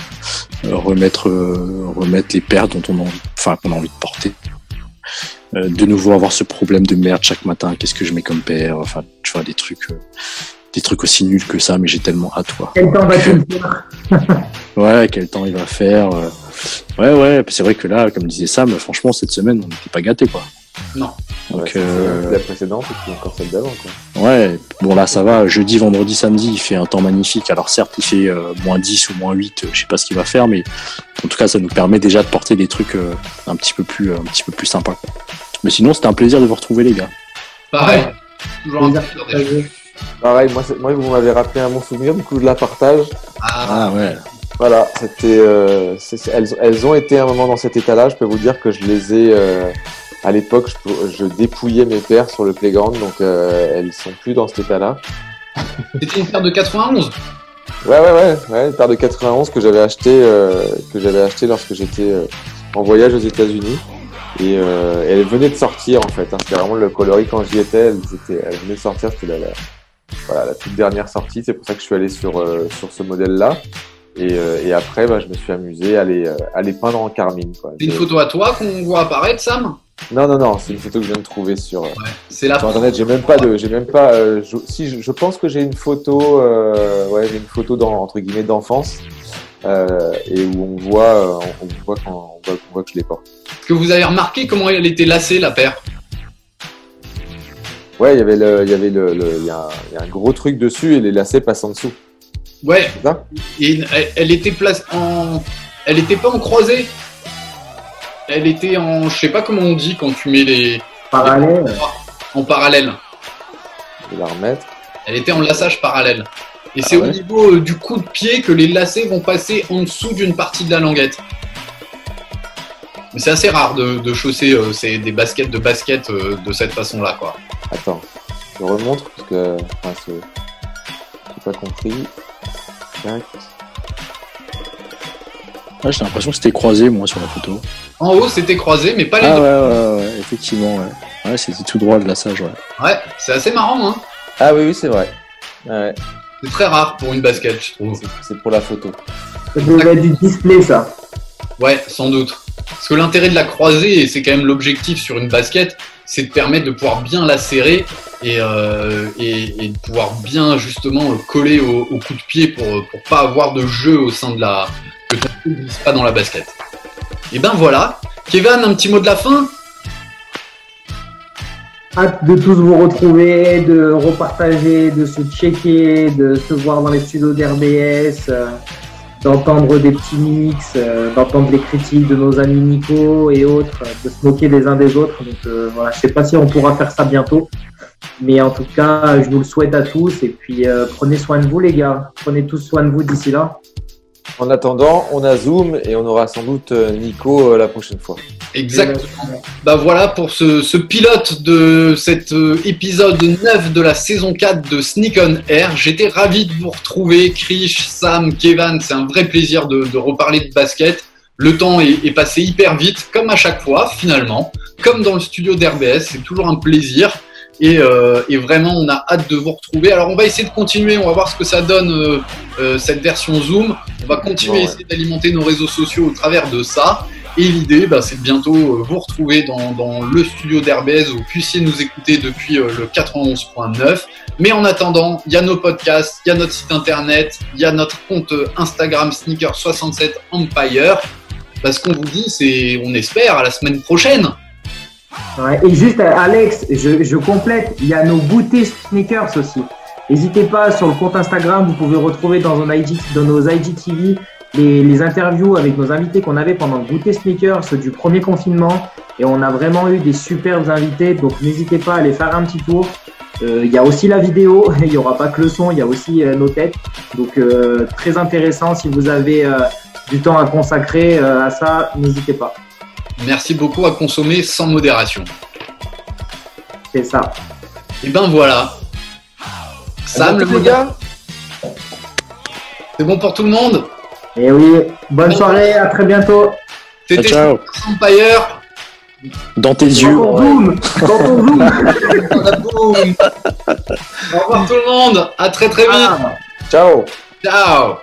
S2: remettre euh, remettre les paires dont on a envie, enfin qu'on a envie de porter. Euh, de nouveau avoir ce problème de merde chaque matin. Qu'est-ce que je mets comme paire Enfin, tu vois des trucs. des trucs aussi nuls que ça, mais j'ai tellement hâte, quoi.
S4: Quel temps va-t-il faire?
S2: Ouais, quel temps il va faire. euh. Ouais, ouais, c'est vrai que là, comme disait Sam, franchement, cette semaine, on n'était pas gâtés, quoi.
S1: Non.
S2: Donc,
S3: Ouais,
S2: euh,
S3: la précédente et puis encore celle d'avant. quoi.
S2: ouais, bon, là, ça va. Jeudi, vendredi, samedi, il fait un temps magnifique. Alors, certes, il fait euh, moins 10 ou moins 8, euh, je sais pas ce qu'il va faire, mais en tout cas, ça nous permet déjà de porter des trucs euh, un petit peu plus, un petit peu plus sympas, quoi. Mais sinon, c'était un plaisir de vous retrouver, les gars.
S1: Pareil.
S4: Ouais.
S1: Toujours un
S4: Plaisir
S1: plaisir.
S3: Pareil, moi vous m'avez rappelé un bon souvenir, du coup je la partage.
S1: Ah,
S2: Ah, ouais.
S3: Voilà, c'était, euh, elles, elles ont été un moment dans cet état-là. Je peux vous dire que je les ai, euh, à l'époque, je, je dépouillais mes paires sur le playground, donc euh, elles sont plus dans cet état-là.
S1: c'était une paire de 91.
S3: Ouais, ouais, ouais, ouais, une paire de 91 que j'avais acheté, euh, que j'avais acheté lorsque j'étais euh, en voyage aux États-Unis. Et euh, elle venait de sortir en fait. Hein, c'était vraiment le coloris quand j'y étais. Elle, était- elle venait de sortir. C'était la, la- voilà, la toute dernière sortie. C'est pour ça que je suis allé sur euh, sur ce modèle-là. Et, euh, et après, bah, je me suis amusé à les euh, à les peindre en carmine.
S1: C'est une photo à toi qu'on voit apparaître, Sam?
S3: Non, non, non. C'est une photo que je viens de trouver sur. euh,
S1: C'est la
S3: sur internet, j'ai même pas de, j'ai même pas. euh, je, si, je, je pense que j'ai une photo, euh, ouais, j'ai une photo dans entre guillemets d'enfance et où on voit, on, on voit quand on voit, on voit que je les porte.
S1: Est-ce que vous avez remarqué comment elle était lacée, la paire?
S3: Ouais, il y avait le, il y avait le, le- il y, a un- il y a un gros truc dessus et les lacets passent en dessous.
S1: Ouais, et elle, elle était place en. Elle était pas en croisée. Elle était en. Je sais pas comment on dit quand tu mets les.
S4: Parallèle.
S1: En parallèle.
S3: Je vais la remettre.
S1: Elle était en lassage parallèle. Et
S3: Ah
S1: c'est au niveau euh, du coup de pied que les lacets vont passer en dessous d'une partie de la languette. Mais c'est assez rare de, de chausser euh, c'est des baskets de basket euh, de cette façon-là, quoi.
S3: Attends, je remonte parce que, enfin, c'est, j'ai pas compris. Tac.
S2: Ouais, j'ai l'impression que c'était croisé, moi, sur la photo.
S1: En haut, c'était croisé, mais pas les
S2: Ah,
S1: deux.
S2: ouais, ouais, ouais, effectivement, ouais. Ouais, c'était tout droit de la sage, ouais.
S1: Ouais, c'est assez marrant, hein.
S3: Ah oui, oui, c'est vrai. Ouais,
S1: C'est très rare pour une basket, je trouve.
S3: c'est, c'est pour la photo.
S4: Ça devait être du display, ça.
S1: Ouais, sans doute. Parce que l'intérêt de la croisée, et c'est quand même l'objectif sur une basket, c'est de permettre de pouvoir bien la serrer et, euh, et, de pouvoir bien justement coller au, coup de pied pour, pour pas avoir de jeu au sein de la. que ton pas dans la basket. Et ben voilà. Kevin, un petit mot de la fin?
S4: Hâte de tous vous retrouver, de repartager, de se checker, de se voir dans les studios d'RBS, euh, d'entendre des petits mix, euh, d'entendre les critiques de nos amis Nico et autres, euh, de se moquer les uns des autres. Donc euh, voilà, je sais pas si on pourra faire ça bientôt, mais en tout cas, je vous le souhaite à tous et puis euh, prenez soin de vous les gars, prenez tous soin de vous d'ici là.
S3: En attendant, on a Zoom et on aura sans doute euh, Nico euh, la prochaine fois.
S1: Exactement. Bah voilà pour ce, pilote de cet euh, épisode 9 de la saison 4 de Sneak on Air. J'étais ravi de vous retrouver, Krish, Sam, Kevin. C'est un vrai plaisir de, de reparler de basket. Le temps est, est passé hyper vite, comme à chaque fois, finalement. Comme dans le studio d'RBS, c'est toujours un plaisir. Et, euh, et vraiment, on a hâte de vous retrouver. Alors, on va essayer de continuer. On va voir ce que ça donne euh, euh, cette version Zoom. On va continuer à essayer d'alimenter nos réseaux sociaux au travers de ça. Et l'idée, bah, c'est de bientôt vous retrouver dans, dans le studio où vous puissiez nous écouter depuis le 91.9. Mais en attendant, il y a nos podcasts, il y a notre site internet, il y a notre compte Instagram Sneaker67 Empire. Parce qu'on vous dit, c'est, on espère, à la semaine prochaine.
S4: Et juste, euh, Alex, je, complète, il y a nos goûters sneakers aussi. N'hésitez pas sur le compte Instagram, vous pouvez retrouver dans nos, IG, dans nos IGTV les, interviews avec nos invités qu'on avait pendant le goûter sneakers du premier confinement. Et on a vraiment eu des superbes invités, donc n'hésitez pas à aller faire un petit tour. Euh, Il y a aussi la vidéo, il n'y aura pas que le son, il y a aussi euh, nos têtes. Donc très intéressant, si vous avez du temps à consacrer à ça, n'hésitez pas.
S1: Merci beaucoup à consommer sans modération.
S4: C'est ça.
S1: Et ben voilà. Sam, le
S3: gars.
S1: c'est bon pour tout le monde?
S4: Et oui, bonne soirée, à très bientôt.
S1: C'était
S2: Ciao,
S1: Empire.
S2: Dans tes yeux.
S4: Dans ton zoom, dans ton zoom.
S1: Boum. Au revoir tout le monde. À très très vite.
S4: Ah.
S3: Ciao
S1: Ciao.